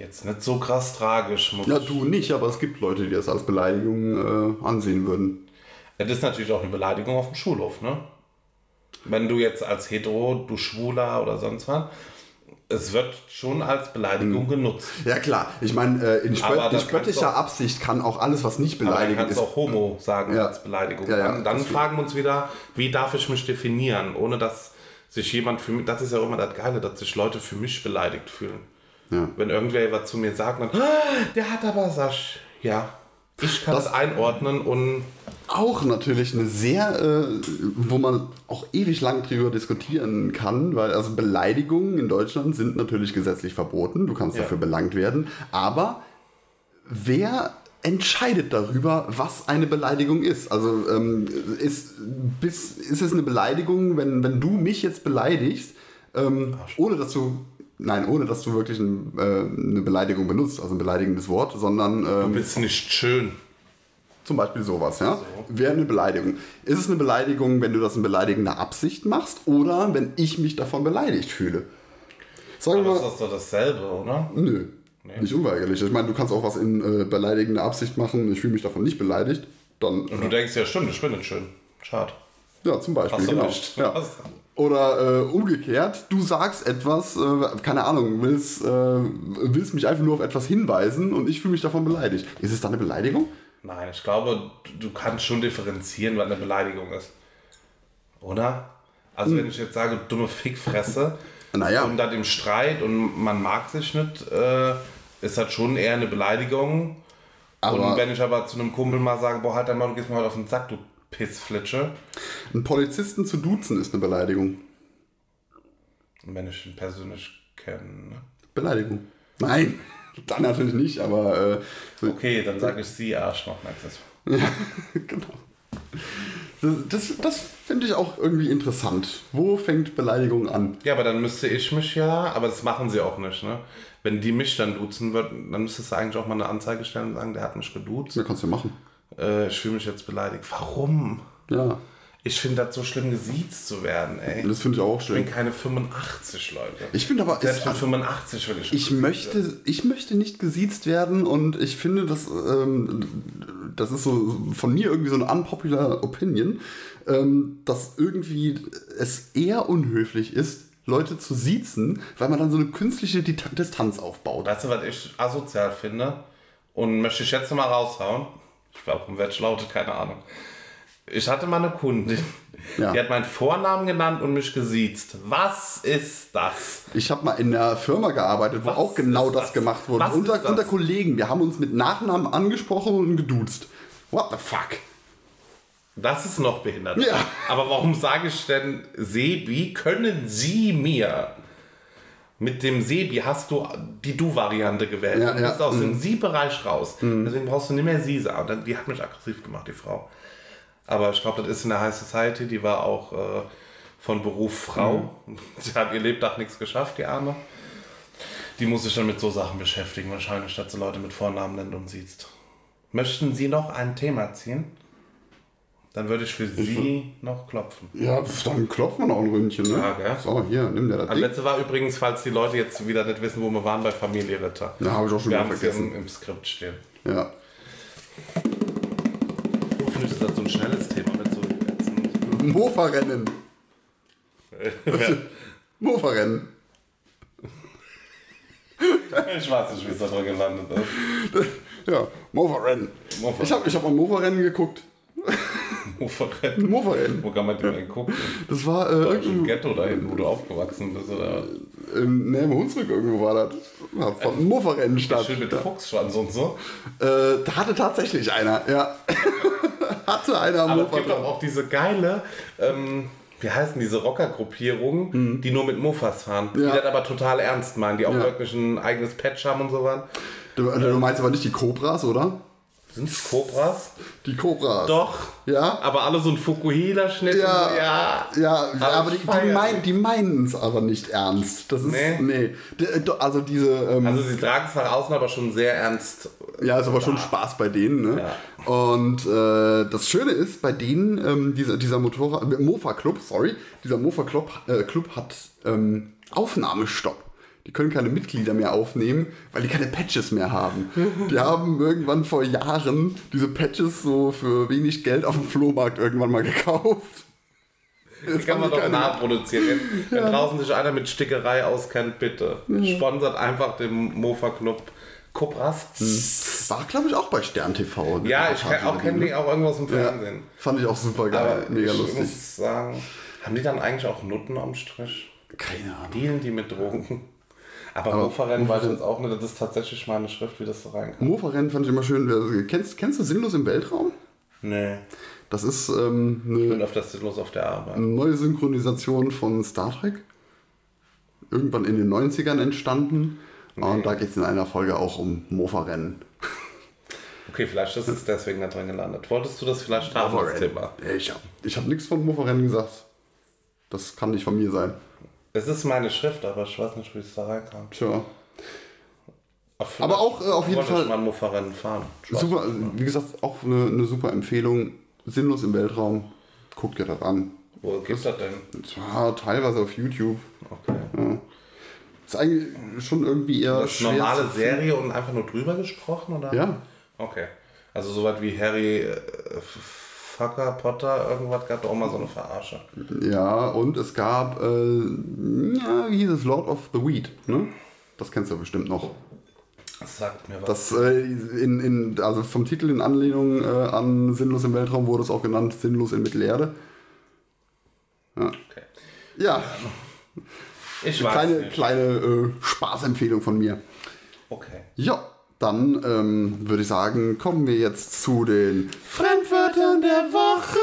jetzt nicht so krass tragisch. Muss Ja, du nicht, aber es gibt Leute, die das als Beleidigung äh, ansehen würden. Das ist natürlich auch eine Beleidigung auf dem Schulhof, ne? Wenn du jetzt als Hetero, du Schwuler oder sonst was, es wird schon als Beleidigung genutzt. Ja klar, ich meine, äh, in, das in kannst spöttischer Absicht kann auch alles, was nicht Aber dann beleidigend kannst ist. du auch Homo sagen Ja. als Beleidigung. Ja, ja, dann dann fragen wir uns wieder, wie darf ich mich definieren, ohne dass sich jemand für mich, das ist ja immer das Geile, dass sich Leute für mich beleidigt fühlen. Ja. Wenn irgendwer was zu mir sagt, dann, ah, der hat aber, sag ich, ja, ich kann das, einordnen und Auch natürlich eine sehr, äh, wo man auch ewig lang drüber diskutieren kann, weil also Beleidigungen in Deutschland sind natürlich gesetzlich verboten, du kannst Ja. dafür belangt werden, aber wer entscheidet darüber, was eine Beleidigung ist? Also ähm, ist, bis, ist es eine Beleidigung, wenn, wenn du mich jetzt beleidigst, ähm, ohne dass du, nein, ohne dass du wirklich ein, äh, eine Beleidigung benutzt, also ein beleidigendes Wort, sondern du ähm, bist nicht schön. Zum Beispiel sowas, ja? Wäre eine Beleidigung. Ist es eine Beleidigung, wenn du das in beleidigender Absicht machst oder wenn ich mich davon beleidigt fühle? Sagen wir Aber mal, das ist doch dasselbe, oder? nö. Nicht unweigerlich. Ich meine, du kannst auch was in äh, beleidigender Absicht machen. Ich fühle mich davon nicht beleidigt. Dann, Und du denkst, ja stimmt, ich bin nicht schön. Schade. ja, zum Beispiel. Hast du genau. Ja. Oder äh, umgekehrt, du sagst etwas, äh, keine Ahnung, willst, äh, willst mich einfach nur auf etwas hinweisen und ich fühle mich davon beleidigt. Ist es dann eine Beleidigung? Nein, ich glaube, du kannst schon differenzieren, was eine Beleidigung ist. Oder? Also wenn ich jetzt sage, dumme Fickfresse Naja. und dann im Streit und man mag sich nicht, äh, ist das schon eher eine Beleidigung. Aber- und wenn ich aber zu einem Kumpel mal sage, boah, halt einmal, du gehst mir heute auf den Sack, du Pissflitsche. Einen Polizisten zu duzen ist eine Beleidigung. Wenn ich ihn persönlich kenne. Ne? Beleidigung. Nein, dann natürlich nicht, aber äh, so- Okay, dann sage ich sie Arschloch. Nein, das genau. Das, das, das finde ich auch irgendwie interessant. Wo fängt Beleidigung an? Ja, aber dann müsste ich mich ja, aber das machen sie auch nicht, ne? Wenn die mich dann duzen würden, dann müsstest du eigentlich auch mal eine Anzeige stellen und sagen, der hat mich geduzt. Das kannst du machen. Äh, ich fühle mich jetzt beleidigt. Warum? Ja, Ich finde das so schlimm, gesiezt zu werden, ey. das finde ich auch Ich bin keine 85, Leute. Ich finde aber, Selbst mit 85 will ich. ich möchte, ich möchte nicht gesiezt werden und ich finde, das, ähm, das ist so von mir irgendwie so eine unpopular Opinion, ähm, dass irgendwie es eher unhöflich ist, Leute zu siezen, weil man dann so eine künstliche Di- Distanz aufbaut. Weißt du, was ich asozial finde? Und möchte ich jetzt mal raushauen? Ich glaube, um welche Laute, keine Ahnung. Ich hatte mal eine Kundin, Ja. die hat meinen Vornamen genannt und mich gesiezt. Was ist das? Ich habe mal in einer Firma gearbeitet, wo Was auch genau das, das? gemacht wurde. Was Unter, unter Kollegen. Wir haben uns mit Nachnamen angesprochen und geduzt. What the fuck? Das ist noch behindert. Ja. Aber warum sage ich denn Sebi? Können Sie mir mit dem Sebi hast du die Du-Variante gewählt. Ja, du bist ja, aus dem Sie-Bereich raus. Deswegen brauchst du nicht mehr Sie sagen. Die hat mich aggressiv gemacht, die Frau. Aber ich glaube, das ist in der High Society. Die war auch äh, von Beruf Frau. Sie hat ihr Lebtag nichts geschafft, die Arme. Die muss sich dann mit so Sachen beschäftigen, wahrscheinlich, statt sie Leute mit Vornamen nennt und sieht. Möchten Sie noch ein Thema ziehen? Dann würde ich für Sie noch klopfen. Ja, pf, dann klopft man auch ein Ründchen, ne? Ja, gell? So, hier, nimm dir das Das Ding. letzte war übrigens, falls die Leute jetzt wieder nicht wissen, wo wir waren, bei Familie Ritter. Ja, habe ich auch schon Wir haben vergessen. im, im Skript stehen. Ja. Hoffentlich ist das so ein schnelles Thema mit so ätzend- Mofa-Rennen. Mofa-Rennen. Ich weiß nicht, wie es da drin gelandet ist. Ja, Mofa-Rennen. Mofa. Ich habe ich hab mal Mofa-Rennen geguckt. Mofa-Rennen. Mofa-Rennen. Wo kann man den denn gucken? Das war äh, Im irgendwo, Ghetto da hinten, wo du aufgewachsen bist, oder? im, ne, im Hunsrück irgendwo war das. Ja, von Mofa-Rennen statt. Schön mit Fuchsschwanz und so. Äh, da hatte tatsächlich einer, ja. hatte einer am Aber es Mofa gibt doch dran. auch diese geile, ähm, wie heißen diese Rockergruppierungen, die nur mit Mofas fahren. Die Mhm. Ja. das aber total ernst meinen, die auch Ja. wirklich ein eigenes Patch haben und so was. Du, du meinst aber nicht die Cobras, oder? Sind es Cobras? Die Cobras. Doch. Ja? Aber alle so ein Fukuhila-Schnitt. Ja. ja. Ja, Aber aber die, die, mein, die meinen es aber nicht ernst. Das ist. Nee. Nee. Do- Also diese. Ähm, Also sie tragen es nach außen aber schon sehr ernst. ja, ist aber schon Spaß bei denen. Ne? Und äh, das Schöne ist, bei denen, ähm, dieser, dieser Motorrad. Mofa-Club, sorry. Dieser Mofa-Club äh, Club hat ähm, Aufnahmestopp. Die können keine Mitglieder mehr aufnehmen, weil die keine Patches mehr haben. Die haben irgendwann vor Jahren diese Patches so für wenig Geld auf dem Flohmarkt irgendwann mal gekauft. Die Jetzt kann man doch nachproduzieren. Jetzt, Wenn draußen sich einer mit Stickerei auskennt, bitte. Sponsert einfach den Mofa-Club Cobras. War, glaube ich, auch bei Stern TV. Ja, ich kenn, auch kenne die auch irgendwas im Fernsehen. Fand ich auch super geil. Aber Mega ich lustig. muss sagen, haben die dann eigentlich auch Nutten am Strich? Keine Ahnung. Dealen die mit Drogen? Aber, Mofa-Rennen weiß ich jetzt auch nicht, das ist tatsächlich meine Schrift, wie das so reinkommt. Mofa-Rennen fand ich immer schön. Wer- Kennst, kennst du Sinnlos im Weltraum? Nee. Das ist ähm, Ich bin eine öfters sinnlos auf der Arbeit. neue Synchronisation von Star Trek. Irgendwann in den 90ern entstanden. Und da geht es in einer Folge auch um Mofa-Rennen. Okay, vielleicht ist es deswegen da drin gelandet. Wolltest du das vielleicht haben, das Thema? Ich habe ich hab nichts von Mofa-Rennen gesagt. Das kann nicht von mir sein. Es ist meine Schrift, aber ich weiß nicht, wie es da reinkam. Tja. Aber auch, äh, auf jeden Fall- ein Mufferrennen fahren. Super, wie gesagt, auch eine, eine super Empfehlung. Sinnlos im Weltraum. Guckt ihr das an. Wo gibt's das denn? Ja, teilweise auf YouTube. Okay. Ist eigentlich schon irgendwie eher Das normale. Serie und einfach nur drüber gesprochen, oder? Ja. Okay. Also soweit wie Harry äh, Fucker Potter irgendwas gab auch mal so eine Verarsche. Ja, und es gab, äh, ja, wie hieß es, Lord of the Weed, ne? Das kennst du bestimmt noch. Das sagt mir was. Das, äh, in, in, also vom Titel in Anlehnung äh, an Sinnlos im Weltraum wurde es auch genannt Sinnlos in Mittelerde. okay. Ja, Ich weiß kleine, nicht. kleine äh, Spaßempfehlung von mir. Okay. Ja, dann ähm, würde ich sagen, kommen wir jetzt zu den Der Woche.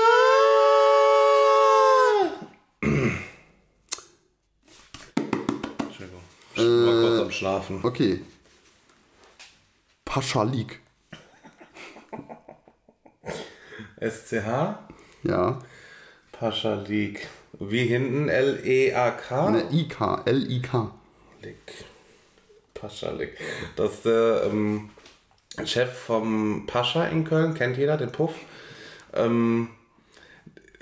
Entschuldigung. Ich war kurz am Schlafen. Okay. Paschalik. SCH, Ja. Pascha League. Wie hinten L-E-A-K? Ne, IK, L-I-K. Lick. Pascha Lick. Das ist der ähm, Chef vom Pascha in Köln, kennt jeder, den Puff. Ähm,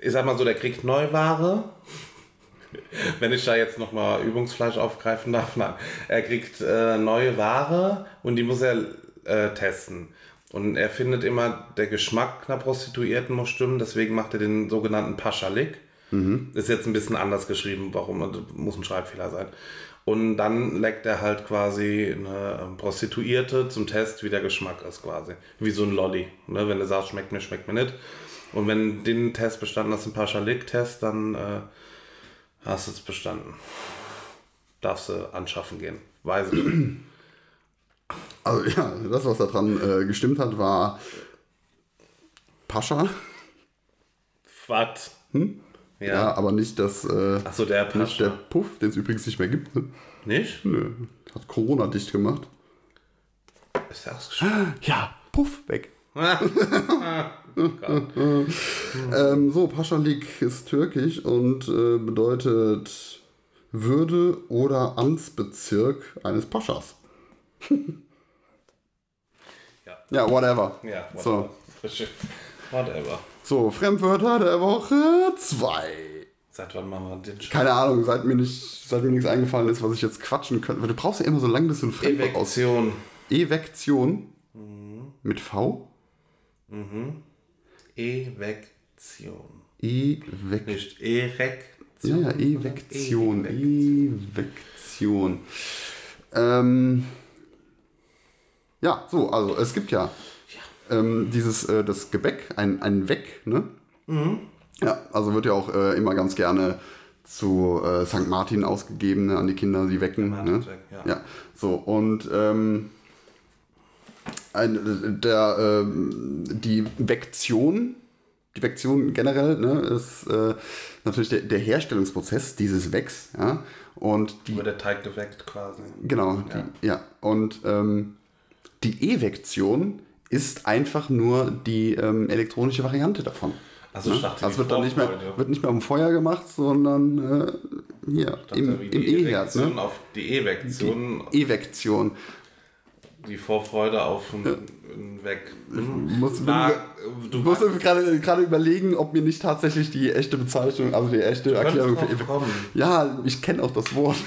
ich sag mal so, der kriegt Neuware. Wenn ich da jetzt nochmal Übungsfleisch aufgreifen darf, nein. Er kriegt äh, neue Ware und die muss er äh, testen. Und er findet immer, der Geschmack einer Prostituierten muss stimmen, deswegen macht er den sogenannten Paschalik. Ist jetzt ein bisschen anders geschrieben, warum, also muss ein Schreibfehler sein. Und dann leckt er halt quasi eine ähm, Prostituierte zum Test, wie der Geschmack ist quasi. Wie so ein Lolli. Ne? Wenn du sagst, schmeckt mir, schmeckt mir nicht. Und wenn den Test bestanden hast, den Paschalik-Test, dann äh, hast du es bestanden. Darfst du anschaffen gehen. Weiß ich. Also ja, das, was da dran äh, gestimmt hat, war Pascha. Was? Ja, Ja. aber nicht das, äh, Achso, der nicht der Pascha. Puff, den es übrigens nicht mehr gibt. Ne? Nicht? Nö, hat Corona dicht gemacht. Ist der ausgeschrieben? Ja, Puff, weg. Ähm, so, Paschalik ist türkisch und äh, bedeutet Würde oder Amtsbezirk eines Paschas. Ja. Ja, whatever. Ja, whatever. So. Whatever. So, Fremdwörter der Woche 2. Seit wann machen wir den Scheiß? Keine Ahnung, seit mir, nicht, seit mir nichts eingefallen ist, was ich jetzt quatschen könnte. Weil Du brauchst ja immer so lange, bis du ein Fremdwort aus. Evektion. Evektion. Mhm. Mit V? Evektion. Evek Nicht Erektion. Ja, ja, Evektion. Evektion. Ähm, ja, so, also es gibt ja, Ähm, dieses, äh, das Gebäck, ein, ein Weck, ne? Ja, also wird ja auch äh, immer ganz gerne zu äh, St. Martin ausgegeben, ne, an die Kinder, sie wecken. Ne? Martinsweck, ja. ja, so, und ähm, ein, der, ähm, die Vektion, die Vektion generell, ne, ist äh, natürlich der, der Herstellungsprozess dieses Wecks, ja, und die, Wird der Teig geweckt quasi. genau, die, ja, und ähm, die Evektion ist einfach nur die ähm, elektronische Variante davon. Also dachte, Also wird dann nicht mehr, wird nicht mehr am Feuer gemacht, sondern äh, hier im. Erektion Ne? auf die Evektion, Evektion. Die Vorfreude auf ein, ein Weg. Hm. Muss, Na, du du musst gerade überlegen, ob mir nicht tatsächlich die echte Bezeichnung, also die echte Erklärung für Evektion. kommen. Ja, ich kenne auch das Wort.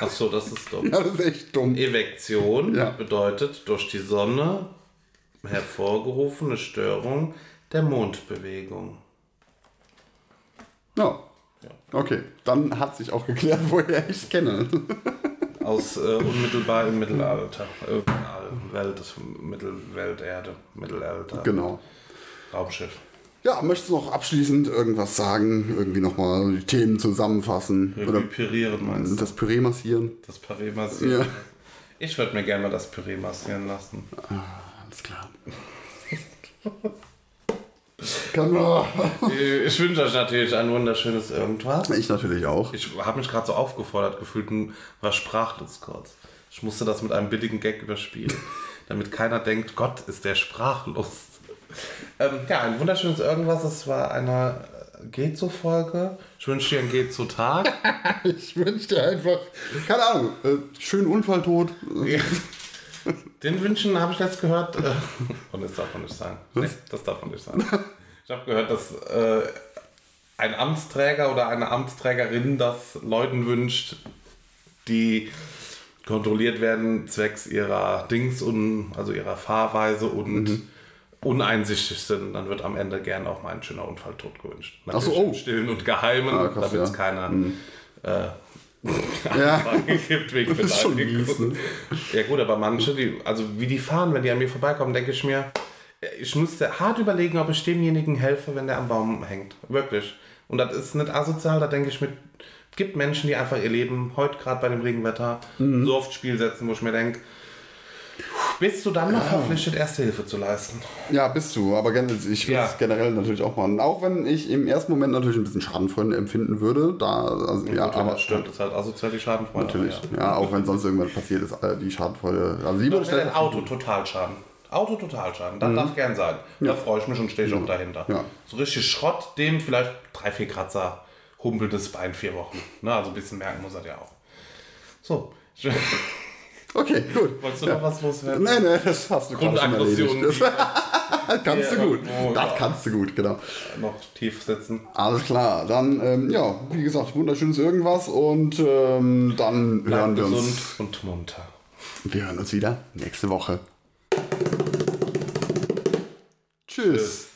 Achso, das ist dumm. ja, das ist echt dumm. Evektion Ja. bedeutet durch die Sonne hervorgerufene Störung der Mondbewegung. Ja. Okay, dann hat sich auch geklärt, woher ich es kenne. Aus äh, unmittelbar im Mittelalter. Äh, Welt, Mittelwelterde, Mittelalter, genau. Raumschiff. Ja, möchtest du noch abschließend irgendwas sagen? Irgendwie nochmal die Themen zusammenfassen? Oder Reparieren meinst du? das Püree massieren? Das Püree massieren. Ja. Ich würde mir gerne mal das Püree massieren lassen. Alles klar. Man. Ich wünsche euch natürlich ein wunderschönes Irgendwas. Ich natürlich auch. Ich habe mich gerade so aufgefordert gefühlt und war sprachlos kurz. Ich musste das mit einem billigen Gag überspielen, damit keiner denkt, Gott, ist der sprachlos. Ähm, ja, ein wunderschönes Irgendwas. Es war eine äh, Geht so Folge. Ich wünsche dir einen Geht so Tag. Ich wünsche dir einfach, keine Ahnung, äh, schönen Unfalltod. Den Wünschen habe ich jetzt gehört. Äh, und das darf man nicht sagen. Nee, das darf man nicht sagen. Ich habe gehört, dass äh, ein Amtsträger oder eine Amtsträgerin das Leuten wünscht, die kontrolliert werden zwecks ihrer Dings und also ihrer Fahrweise und Mhm. uneinsichtig sind, dann wird am Ende gern auch mal ein schöner Unfalltod gewünscht. Ach so, Natürlich oh. im Stillen und Geheimen, Ah, krass, damit es ja. keiner äh, Ja. Gibt wegen Das ist schon mies, ne? Ja gut, aber manche, die, also wie die fahren, wenn die an mir vorbeikommen, denke ich mir, ich müsste hart überlegen, ob ich demjenigen helfe, wenn der am Baum hängt. Wirklich. Und das ist nicht asozial, da denke ich mir, es gibt Menschen, die einfach ihr Leben, heute gerade bei dem Regenwetter, Mhm. so aufs Spiel setzen, wo ich mir denke, bist du dann noch verpflichtet, Erste Hilfe zu leisten? Ja, bist du, aber ich will Ja. es generell natürlich auch machen. Auch wenn ich im ersten Moment natürlich ein bisschen Schadenfreude empfinden würde, da, also, ja, Gut, aber das stimmt, das ist halt asozial die Schadenfreude. natürlich, aber ja. auch wenn sonst irgendwas passiert ist, äh, die Schadenfreude, also die Ja. ich Ein Auto Totalschaden. Auto Totalschaden, das darf gern sein. Da freue ich mich und stehe ich auch dahinter. Mhm. Ja. So richtig Schrott, dem vielleicht drei, vier Kratzer, humpeltes Bein vier Wochen. Ne, also ein bisschen merken muss er ja auch. So. Okay, gut. Wolltest du ja. noch was loswerden? Nee, nee, das hast du gerade schon Grundaggression, erledigt. Das kannst du gut. oh, Das ja. kannst du gut, genau. noch tief sitzen. Alles klar, dann, ähm, ja, wie gesagt, wunderschönes irgendwas und ähm, dann hören Bleibt wir gesund uns. und munter. Wir hören uns wieder nächste Woche. Tschüss. Tschüss.